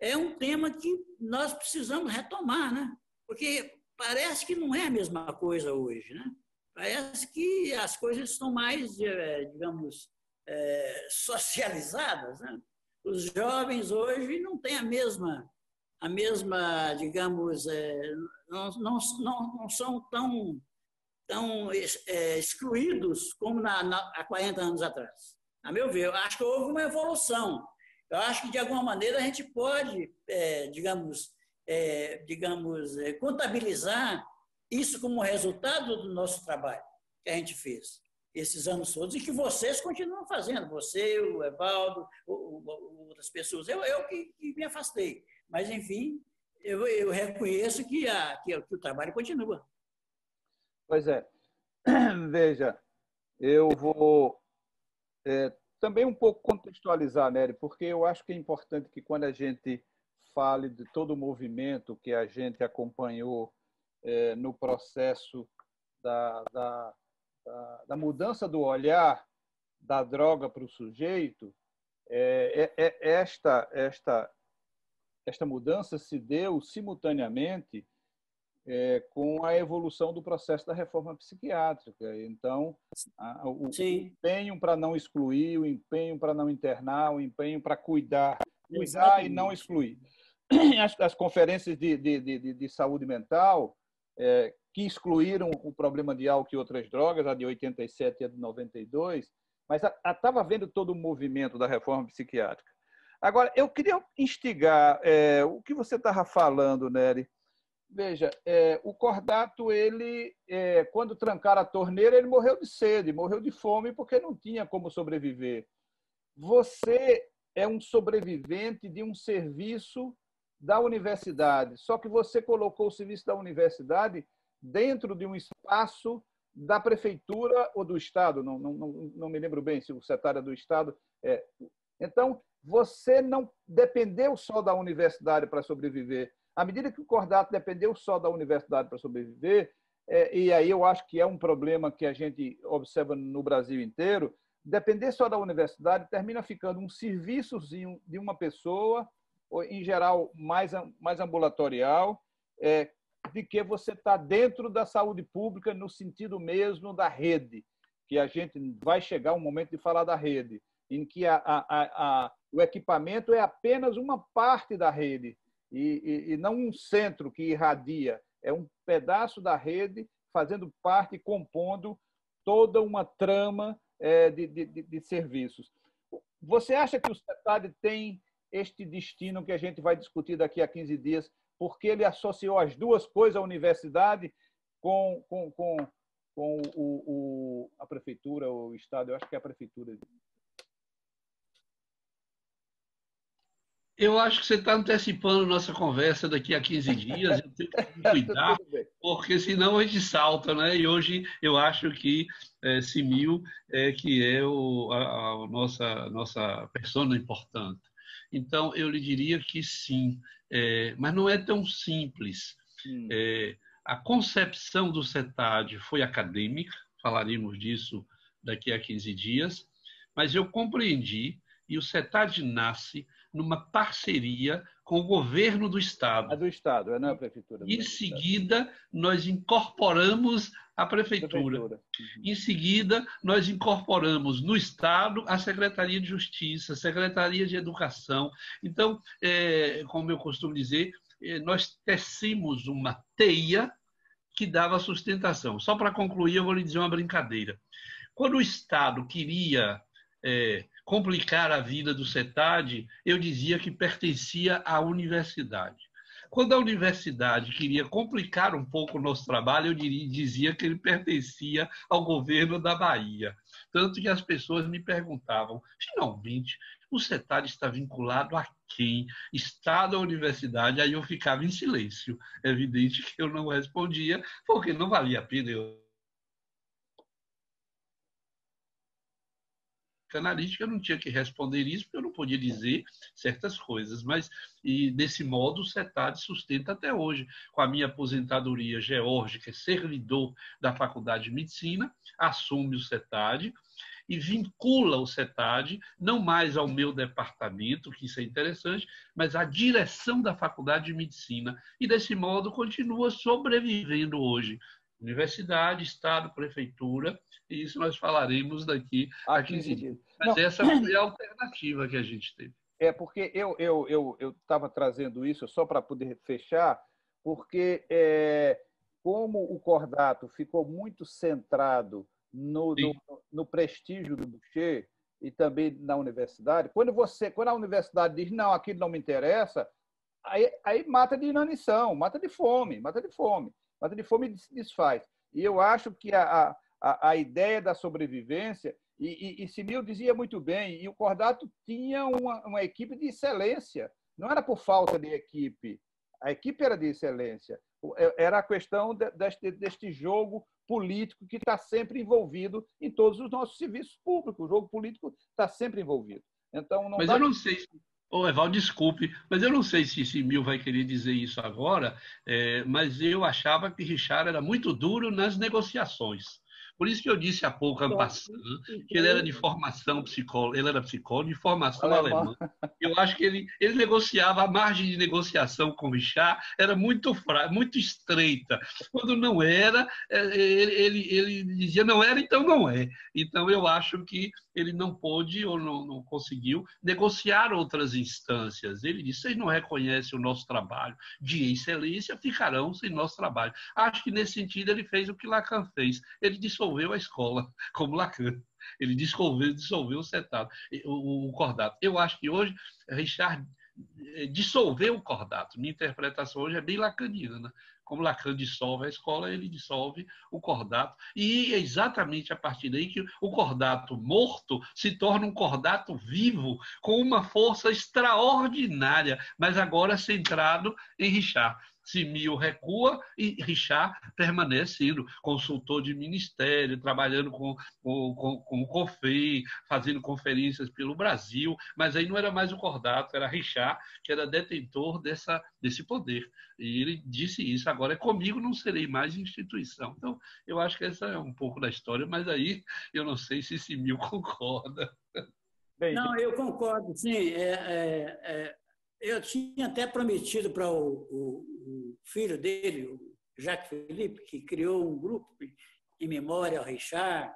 é um tema que nós precisamos retomar, né? Porque parece que não é a mesma coisa hoje, né? Parece que as coisas estão mais, é, digamos, é, socializadas, né? Os jovens hoje não têm a mesma a mesma, digamos, é, não, não, não, são tão, tão é, excluídos como na, na, há 40 anos atrás. A meu ver, eu acho que houve uma evolução. Eu acho que, de alguma maneira, a gente pode, é, digamos, é, digamos é, contabilizar isso como resultado do nosso trabalho que a gente fez esses anos todos e que vocês continuam fazendo, você, o Evaldo, outras pessoas. Eu, eu que, que me afastei. Mas, enfim, eu, eu reconheço que, a, que, que o trabalho continua. Pois é. Veja, eu vou é, também um pouco contextualizar, Nery, porque eu acho que é importante que quando a gente fale de todo o movimento que a gente acompanhou é, no processo da, da, da, da, mudança do olhar da droga para o sujeito, é, é, é esta, esta esta mudança se deu simultaneamente é, com a evolução do processo da reforma psiquiátrica. Então, a, o, empenho para não excluir, o empenho para não internar, o empenho para cuidar, cuidar Exatamente. e não excluir. As, as conferências de, de, de, de saúde mental, é, que excluíram o problema de álcool e outras drogas, a de 87 e a de 92, mas estava vendo todo o movimento da reforma psiquiátrica. Agora, eu queria instigar é, o que você estava falando, Nery. Veja, é, o Cordato, ele, é, quando trancaram a torneira, ele morreu de sede, morreu de fome porque não tinha como sobreviver. Você é um sobrevivente de um serviço da universidade, só que você colocou o serviço da universidade dentro de um espaço da prefeitura ou do Estado, não, não, não, não me lembro bem se o secretário do Estado. É. Então, você não dependeu só da universidade para sobreviver. À medida que o Cordato dependeu só da universidade para sobreviver, é, e aí eu acho que é um problema que a gente observa no Brasil inteiro, depender só da universidade, termina ficando um serviçozinho de uma pessoa, em geral mais, mais ambulatorial, é, de que você está dentro da saúde pública no sentido mesmo da rede, que a gente vai chegar um momento de falar da rede, em que a, a, a, o equipamento é apenas uma parte da rede e, e, e não um centro que irradia, é um pedaço da rede fazendo parte, compondo toda uma trama é, de, de, de, serviços. Você acha que o CETAD tem este destino que a gente vai discutir daqui a 15 dias, porque ele associou as duas coisas, a universidade com, com, com, com o, o, a prefeitura, o Estado, eu acho que é a prefeitura. Eu acho que você está antecipando nossa conversa daqui a 15 dias. Eu tenho que cuidar, porque senão a gente salta, né? E hoje eu acho que é, Simil é que é o, a, a nossa, nossa persona importante. Então, eu lhe diria que sim, é, mas não é tão simples. É, a concepção do CETAD foi acadêmica, falaremos disso daqui a 15 dias, mas eu compreendi e o CETAD nasce numa parceria com o governo do Estado. É do Estado, não é a prefeitura. Em seguida, nós incorporamos a prefeitura. prefeitura. Uhum. Em seguida, nós incorporamos no Estado a Secretaria de Justiça, a Secretaria de Educação. Então, é, como eu costumo dizer, é, nós tecemos uma teia que dava sustentação. Só para concluir, eu vou lhe dizer uma brincadeira. Quando o Estado queria é, complicar a vida do CETAD, eu dizia que pertencia à universidade. Quando a universidade queria complicar um pouco o nosso trabalho, eu dizia que ele pertencia ao governo da Bahia. Tanto que as pessoas me perguntavam, finalmente, o CETAD está vinculado a quem? Estado ou universidade? Aí eu ficava em silêncio. É evidente que eu não respondia, porque não valia a pena eu analítica, eu não tinha que responder isso, porque eu não podia dizer certas coisas. Mas, e desse modo, o CETAD sustenta até hoje. Com a minha aposentadoria, que é servidor da Faculdade de Medicina, assume o CETAD e vincula o CETAD não mais ao meu departamento, que isso é interessante, mas à direção da Faculdade de Medicina. E, desse modo, continua sobrevivendo hoje universidade, Estado, Prefeitura, e isso nós falaremos daqui a 15 dias. Mas Não. essa foi a alternativa que a gente teve. É, porque eu estava eu, eu, eu trazendo isso só para poder fechar, porque é, como o Cordato ficou muito centrado no, no, no, prestígio do Boucher e também na universidade, quando você, quando a universidade diz não, aquilo não me interessa, aí, aí mata de inanição, mata de fome, mata de fome mata de fome se desfaz. E eu acho que a, a, a ideia da sobrevivência, e, e, e Simil dizia muito bem, e o Cordato tinha uma, uma equipe de excelência, não era por falta de equipe, a equipe era de excelência, é, era a questão deste, deste jogo político que está sempre envolvido em todos os nossos serviços públicos. O jogo político está sempre envolvido. Então, Mas eu não sei Ô, Eval, desculpe, mas eu não sei se Simil vai querer dizer isso agora, é, mas eu achava que Richard era muito duro nas negociações. Por isso que eu disse há pouco, Ampassan, que ele era de formação psicólogo, ele era psicólogo de formação alemã. Eu acho que ele, ele negociava, a margem de negociação com o Richard era muito, fra, muito estreita. Quando não era, é, ele, ele, ele dizia não era, então não é. Então eu acho que ele não pôde ou não, não conseguiu negociar outras instâncias. Ele disse: vocês não reconhecem o nosso trabalho de excelência, ficarão sem nosso trabalho. Acho que nesse sentido ele fez o que Lacan fez. Ele disse dissolveu a escola, como Lacan. Ele dissolveu, dissolveu o setado, o, o cordato. Eu acho que hoje Richard eh, dissolveu o cordato. Minha interpretação hoje é bem lacaniana. Como Lacan dissolve a escola, ele dissolve o cordato. E é exatamente a partir daí que o cordato morto se torna um cordato vivo, com uma força extraordinária, mas agora centrado em Richard. Simil recua e Richard permanece indo, consultor de ministério, trabalhando com, com, com o COFEI, fazendo conferências pelo Brasil, mas aí não era mais o Cordato, era Richard, que era detentor dessa, desse poder. E ele disse isso, agora é comigo, não serei mais instituição. Então, eu acho que essa é um pouco da história, mas aí eu não sei se Simil concorda. Não, eu concordo, sim. É, é, é, eu tinha até prometido para o, o, o, filho dele, o Jacques Felipe, que criou um grupo em memória ao Richard.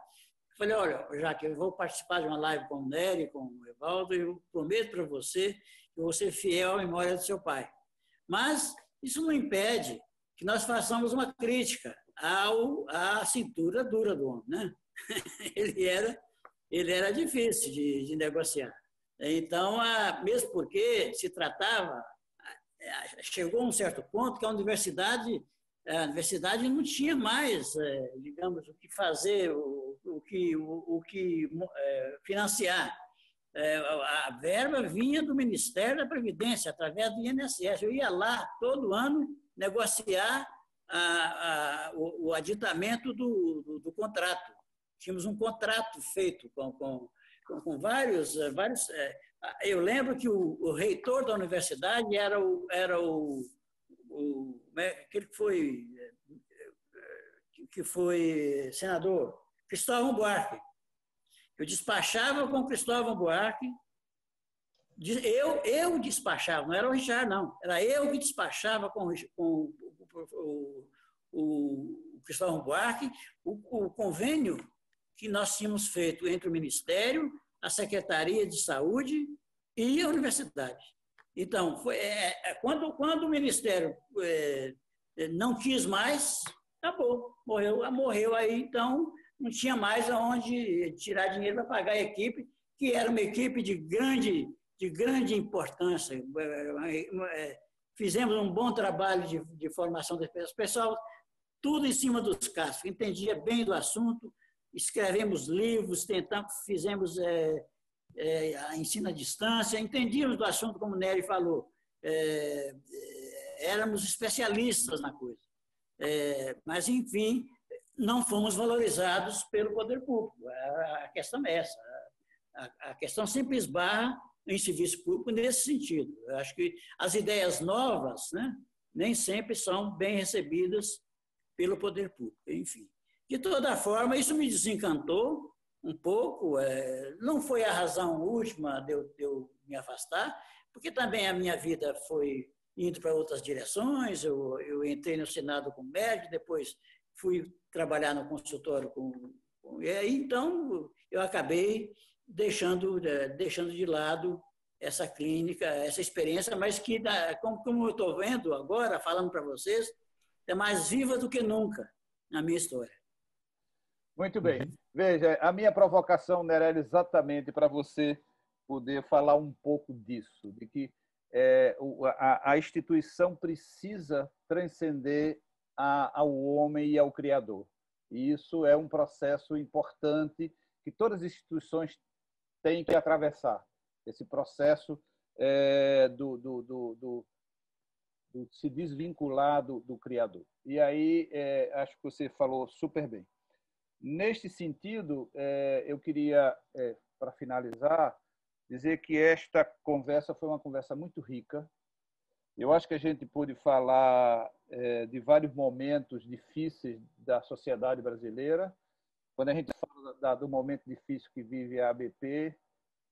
Falei, olha, Jacques, eu vou participar de uma live com o Nery, com o Evaldo, e eu prometo para você que eu vou ser fiel à memória do seu pai. Mas isso não impede que nós façamos uma crítica ao, à cintura dura do homem. Né? Ele era ele era difícil de, de negociar. Então, a, mesmo porque se tratava, chegou a um certo ponto que a universidade, a universidade não tinha mais, é, digamos, o que fazer, o, o que, o, o que é, financiar. É, a verba vinha do Ministério da Previdência, através do INSS. Eu ia lá todo ano negociar a, a, o, o aditamento do, do, do contrato tínhamos um contrato feito com, com, com, vários, eh, vários. Eh, eu lembro que o, o, reitor da universidade era o, era o, o aquele que foi, eh, que foi senador, Cristóvão Buarque. Eu despachava com Cristóvão Buarque. Eu, eu despachava, não era o Richard, não. Era eu que despachava com, com o, o, o Cristóvão Buarque o, o convênio que nós tínhamos feito entre o Ministério, a Secretaria de Saúde e a universidade. Então, foi, é, é, quando, quando o Ministério é, não quis mais, acabou, morreu, morreu aí, então não tinha mais aonde tirar dinheiro para pagar a equipe, que era uma equipe de grande, de grande importância. É, é, fizemos um bom trabalho de, de formação das pessoas, pessoal, tudo em cima dos casos, entendia bem do assunto, escrevemos livros, tentamos, fizemos é, é, ensino à distância, entendíamos do assunto, como o Nery falou, é, é, éramos especialistas na coisa. Mas, enfim, não fomos valorizados pelo poder público. A questão é essa. A, a questão sempre esbarra em serviço público nesse sentido. Eu acho que as ideias novas né, nem sempre são bem recebidas pelo poder público. Enfim. De toda forma, isso me desencantou um pouco. É, não foi a razão última de eu, de eu, me afastar, porque também a minha vida foi indo para outras direções. Eu, eu entrei no Senado com médico, depois fui trabalhar no consultório com. com e aí, então, eu acabei deixando, é, deixando de lado essa clínica, essa experiência, mas que, como, como eu estou vendo agora, falando para vocês, é mais viva do que nunca na minha história. Muito bem. Uhum. Veja, a minha provocação né, era exatamente para você poder falar um pouco disso, de que é, a, a, instituição precisa transcender a, ao homem e ao Criador. E isso é um processo importante que todas as instituições têm que atravessar. Esse processo é, do, do, do, do, se desvincular do, Criador. E aí, é, acho que você falou super bem. Neste sentido, é, eu queria, é, para finalizar, dizer que esta conversa foi uma conversa muito rica. Eu acho que a gente pôde falar é, de vários momentos difíceis da sociedade brasileira. Quando a gente fala do momento difícil que vive a ABP,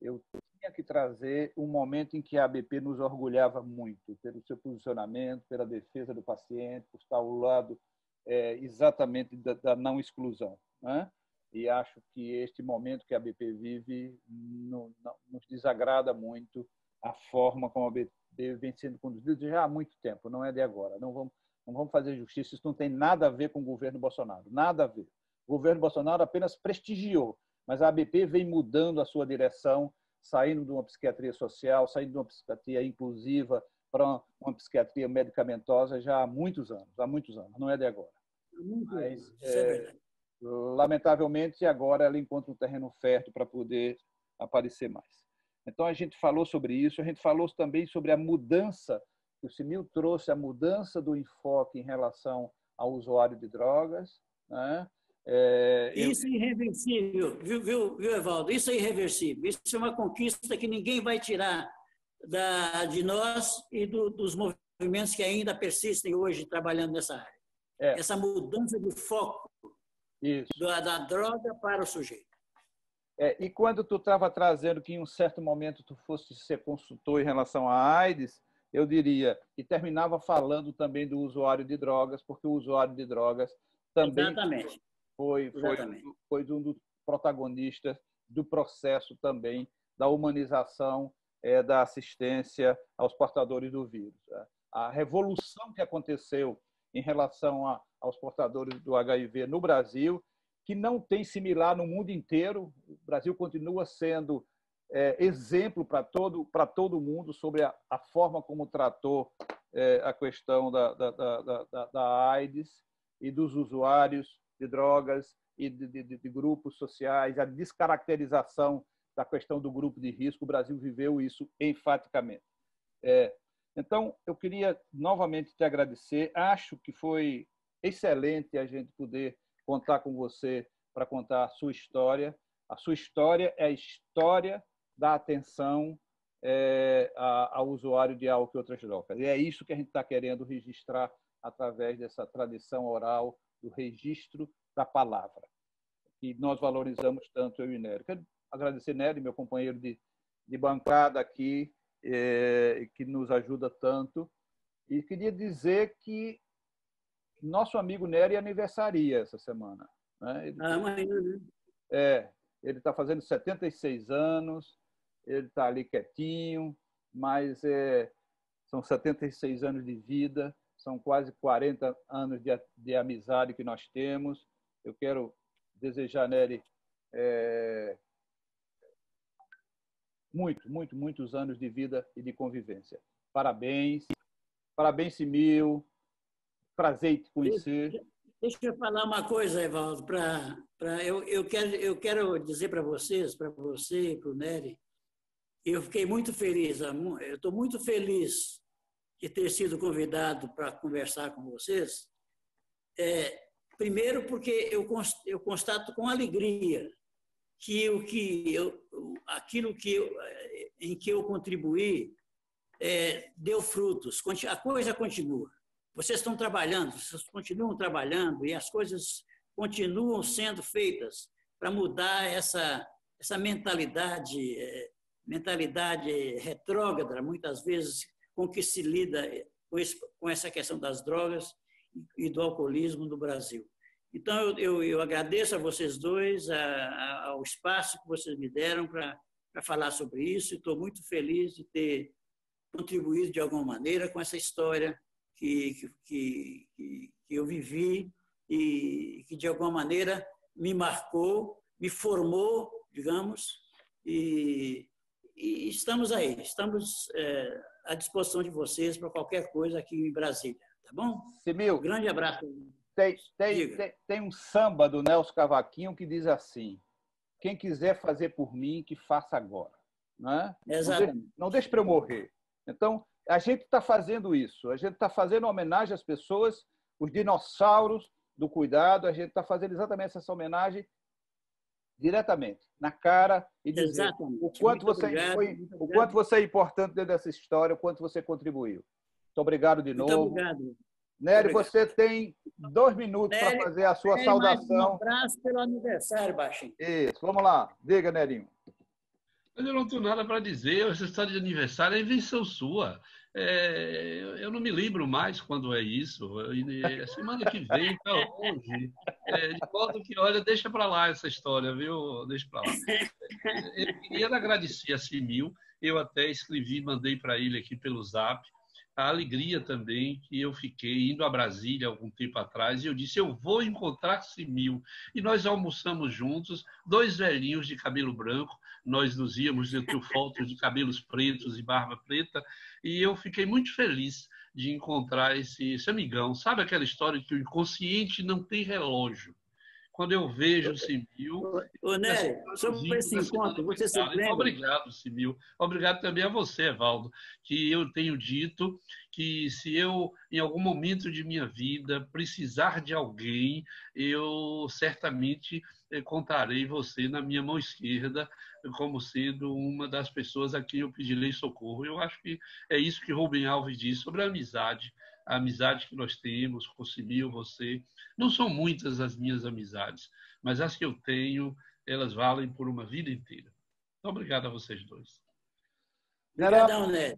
eu tinha que trazer um momento em que a ABP nos orgulhava muito, pelo seu posicionamento, pela defesa do paciente, por estar ao lado exatamente da não exclusão. Né? E acho que este momento que a BP vive no, no, nos desagrada muito a forma como a BP vem sendo conduzida já há muito tempo, não é de agora. Não vamos, não vamos fazer justiça, isso não tem nada a ver com o governo Bolsonaro, nada a ver. O governo Bolsonaro apenas prestigiou, mas a ABP vem mudando a sua direção, saindo de uma psiquiatria social, saindo de uma psiquiatria inclusiva para uma psiquiatria medicamentosa já há muitos anos, há muitos anos, não é de agora. Mas, é, lamentavelmente, agora ela encontra um terreno fértil para poder aparecer mais. Então, a gente falou sobre isso, a gente falou também sobre a mudança o Simil trouxe a mudança do enfoque em relação ao usuário de drogas. Né? É, isso eu... é irreversível, viu, viu, viu, Evaldo? Isso é irreversível. Isso é uma conquista que ninguém vai tirar da, de nós e do, dos movimentos que ainda persistem hoje trabalhando nessa área. É. Essa mudança de foco da, da, droga para o sujeito. É, e quando tu estava trazendo que em um certo momento tu fosse ser consultor em relação à AIDS, eu diria, e terminava falando também do usuário de drogas, porque o usuário de drogas também Exatamente. Foi, foi, foi um dos protagonistas do processo também da humanização é, da assistência aos portadores do vírus. Né? A revolução que aconteceu em relação a, aos portadores do HIV no Brasil, que não tem similar no mundo inteiro. O Brasil continua sendo é, exemplo para todo todo mundo sobre a, a forma como tratou é, a questão da, da, da, da, AIDS e dos usuários de drogas e de, de, de, grupos sociais, a descaracterização da questão do grupo de risco. O Brasil viveu isso enfaticamente. É, então, eu queria novamente te agradecer. Acho que foi excelente a gente poder contar com você para contar a sua história. A sua história é a história da atenção é, ao usuário de álcool e outras drogas. E é isso que a gente está querendo registrar através dessa tradição oral do registro da palavra, que nós valorizamos tanto, eu e Nery. Quero agradecer, Nery, meu companheiro de, de bancada aqui, é, que nos ajuda tanto. E queria dizer que nosso amigo Nery aniversaria essa semana. Né? Ele, ah, amanhã, né? É, ele está fazendo 76 anos, ele está ali quietinho, mas é, são 76 anos de vida, são quase 40 anos de, de amizade que nós temos. Eu quero desejar, Nery, é, muito, muito, muitos anos de vida e de convivência. Parabéns, parabéns, Simil, prazer te conhecer. Deixa eu falar uma coisa, Evaldo, para eu, eu, quero, eu quero dizer para vocês, para você, para o Nery, eu fiquei muito feliz, eu estou muito feliz de ter sido convidado para conversar com vocês. É, primeiro, porque eu, eu constato com alegria que o que eu, aquilo que eu, em que eu contribuí é, deu frutos. A coisa continua. Vocês estão trabalhando, vocês continuam trabalhando e as coisas continuam sendo feitas para mudar essa essa mentalidade é, mentalidade retrógrada, muitas vezes, com que se lida com essa questão das drogas e do alcoolismo no Brasil. Então, eu, eu, eu agradeço a vocês dois, a, a, ao espaço que vocês me deram para falar sobre isso. Estou muito feliz de ter contribuído de alguma maneira com essa história que, que, que, que eu vivi e que, de alguma maneira, me marcou, me formou, digamos, e, e estamos aí, estamos é, à disposição de vocês para qualquer coisa aqui em Brasília, tá bom? Simil, um grande abraço. Tem, tem, tem, tem, um samba do Nelson Cavaquinho que diz assim: quem quiser fazer por mim, que faça agora. Não, é? Exatamente. não, deixe, deixe para eu morrer. Então, a gente está fazendo isso, a gente está fazendo homenagem às pessoas, os dinossauros do cuidado, a gente está fazendo exatamente essa homenagem diretamente, na cara e dizer Exatamente. o quanto você foi, o quanto você é importante dentro dessa história, o quanto você contribuiu. Muito obrigado de Muito novo. Obrigado. Nery, você tem dois minutos para fazer a sua saudação. um abraço pelo aniversário, Baixinho. Isso, vamos lá. Diga, Nerinho. Eu não tenho nada para dizer. Essa história de aniversário é invenção sua. É, eu não me lembro mais quando é isso. É semana que vem, tá hoje. É, de modo que, olha, deixa para lá essa história, viu? Deixa para lá. Eu queria agradecer a Simil. Eu até escrevi, mandei para ele aqui pelo Zap a alegria também que eu fiquei indo a Brasília algum tempo atrás e eu disse eu vou encontrar Simil e nós almoçamos juntos dois velhinhos de cabelo branco nós nos íamos eu tenho fotos de cabelos pretos e barba preta e eu fiquei muito feliz de encontrar esse, esse amigão sabe aquela história que o inconsciente não tem relógio quando eu vejo o Simil. Ô, Nery, sobre esse encontro, você se lembra? Obrigado, Simil. Obrigado também a você, Evaldo, que eu tenho dito que se eu, em algum momento de minha vida, precisar de alguém, eu certamente contarei você na minha mão esquerda como sendo uma das pessoas a quem eu pedirei socorro. Eu acho que é isso que Rubem Alves diz sobre a amizade a amizade que nós temos, com o você. Não são muitas as minhas amizades, mas as que eu tenho, elas valem por uma vida inteira. Então, obrigado a vocês dois. Obrigadão, Né?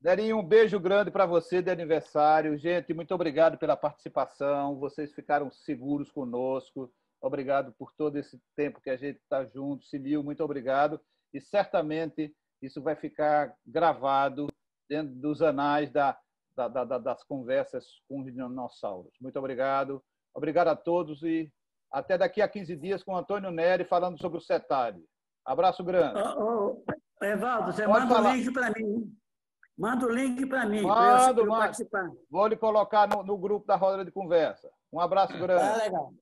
Nerinho, um beijo grande para você de aniversário. Gente, muito obrigado pela participação. Vocês ficaram seguros conosco. Obrigado por todo esse tempo que a gente está junto. Simil, muito obrigado. E certamente isso vai ficar gravado dentro dos anais da da, da, das conversas com os dinossauros. Muito obrigado. Obrigado a todos e até daqui a 15 dias com o Antônio Neri falando sobre o CETAD. Abraço grande. Oh, oh, Evaldo, você Pode manda falar. o link para mim. Manda o link para mim, para eu, participar. Vou lhe colocar no, no, grupo da roda de conversa. Um abraço grande. Tá legal.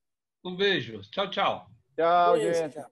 Um beijo. Tchau, tchau. Tchau, beijo, gente. Tchau.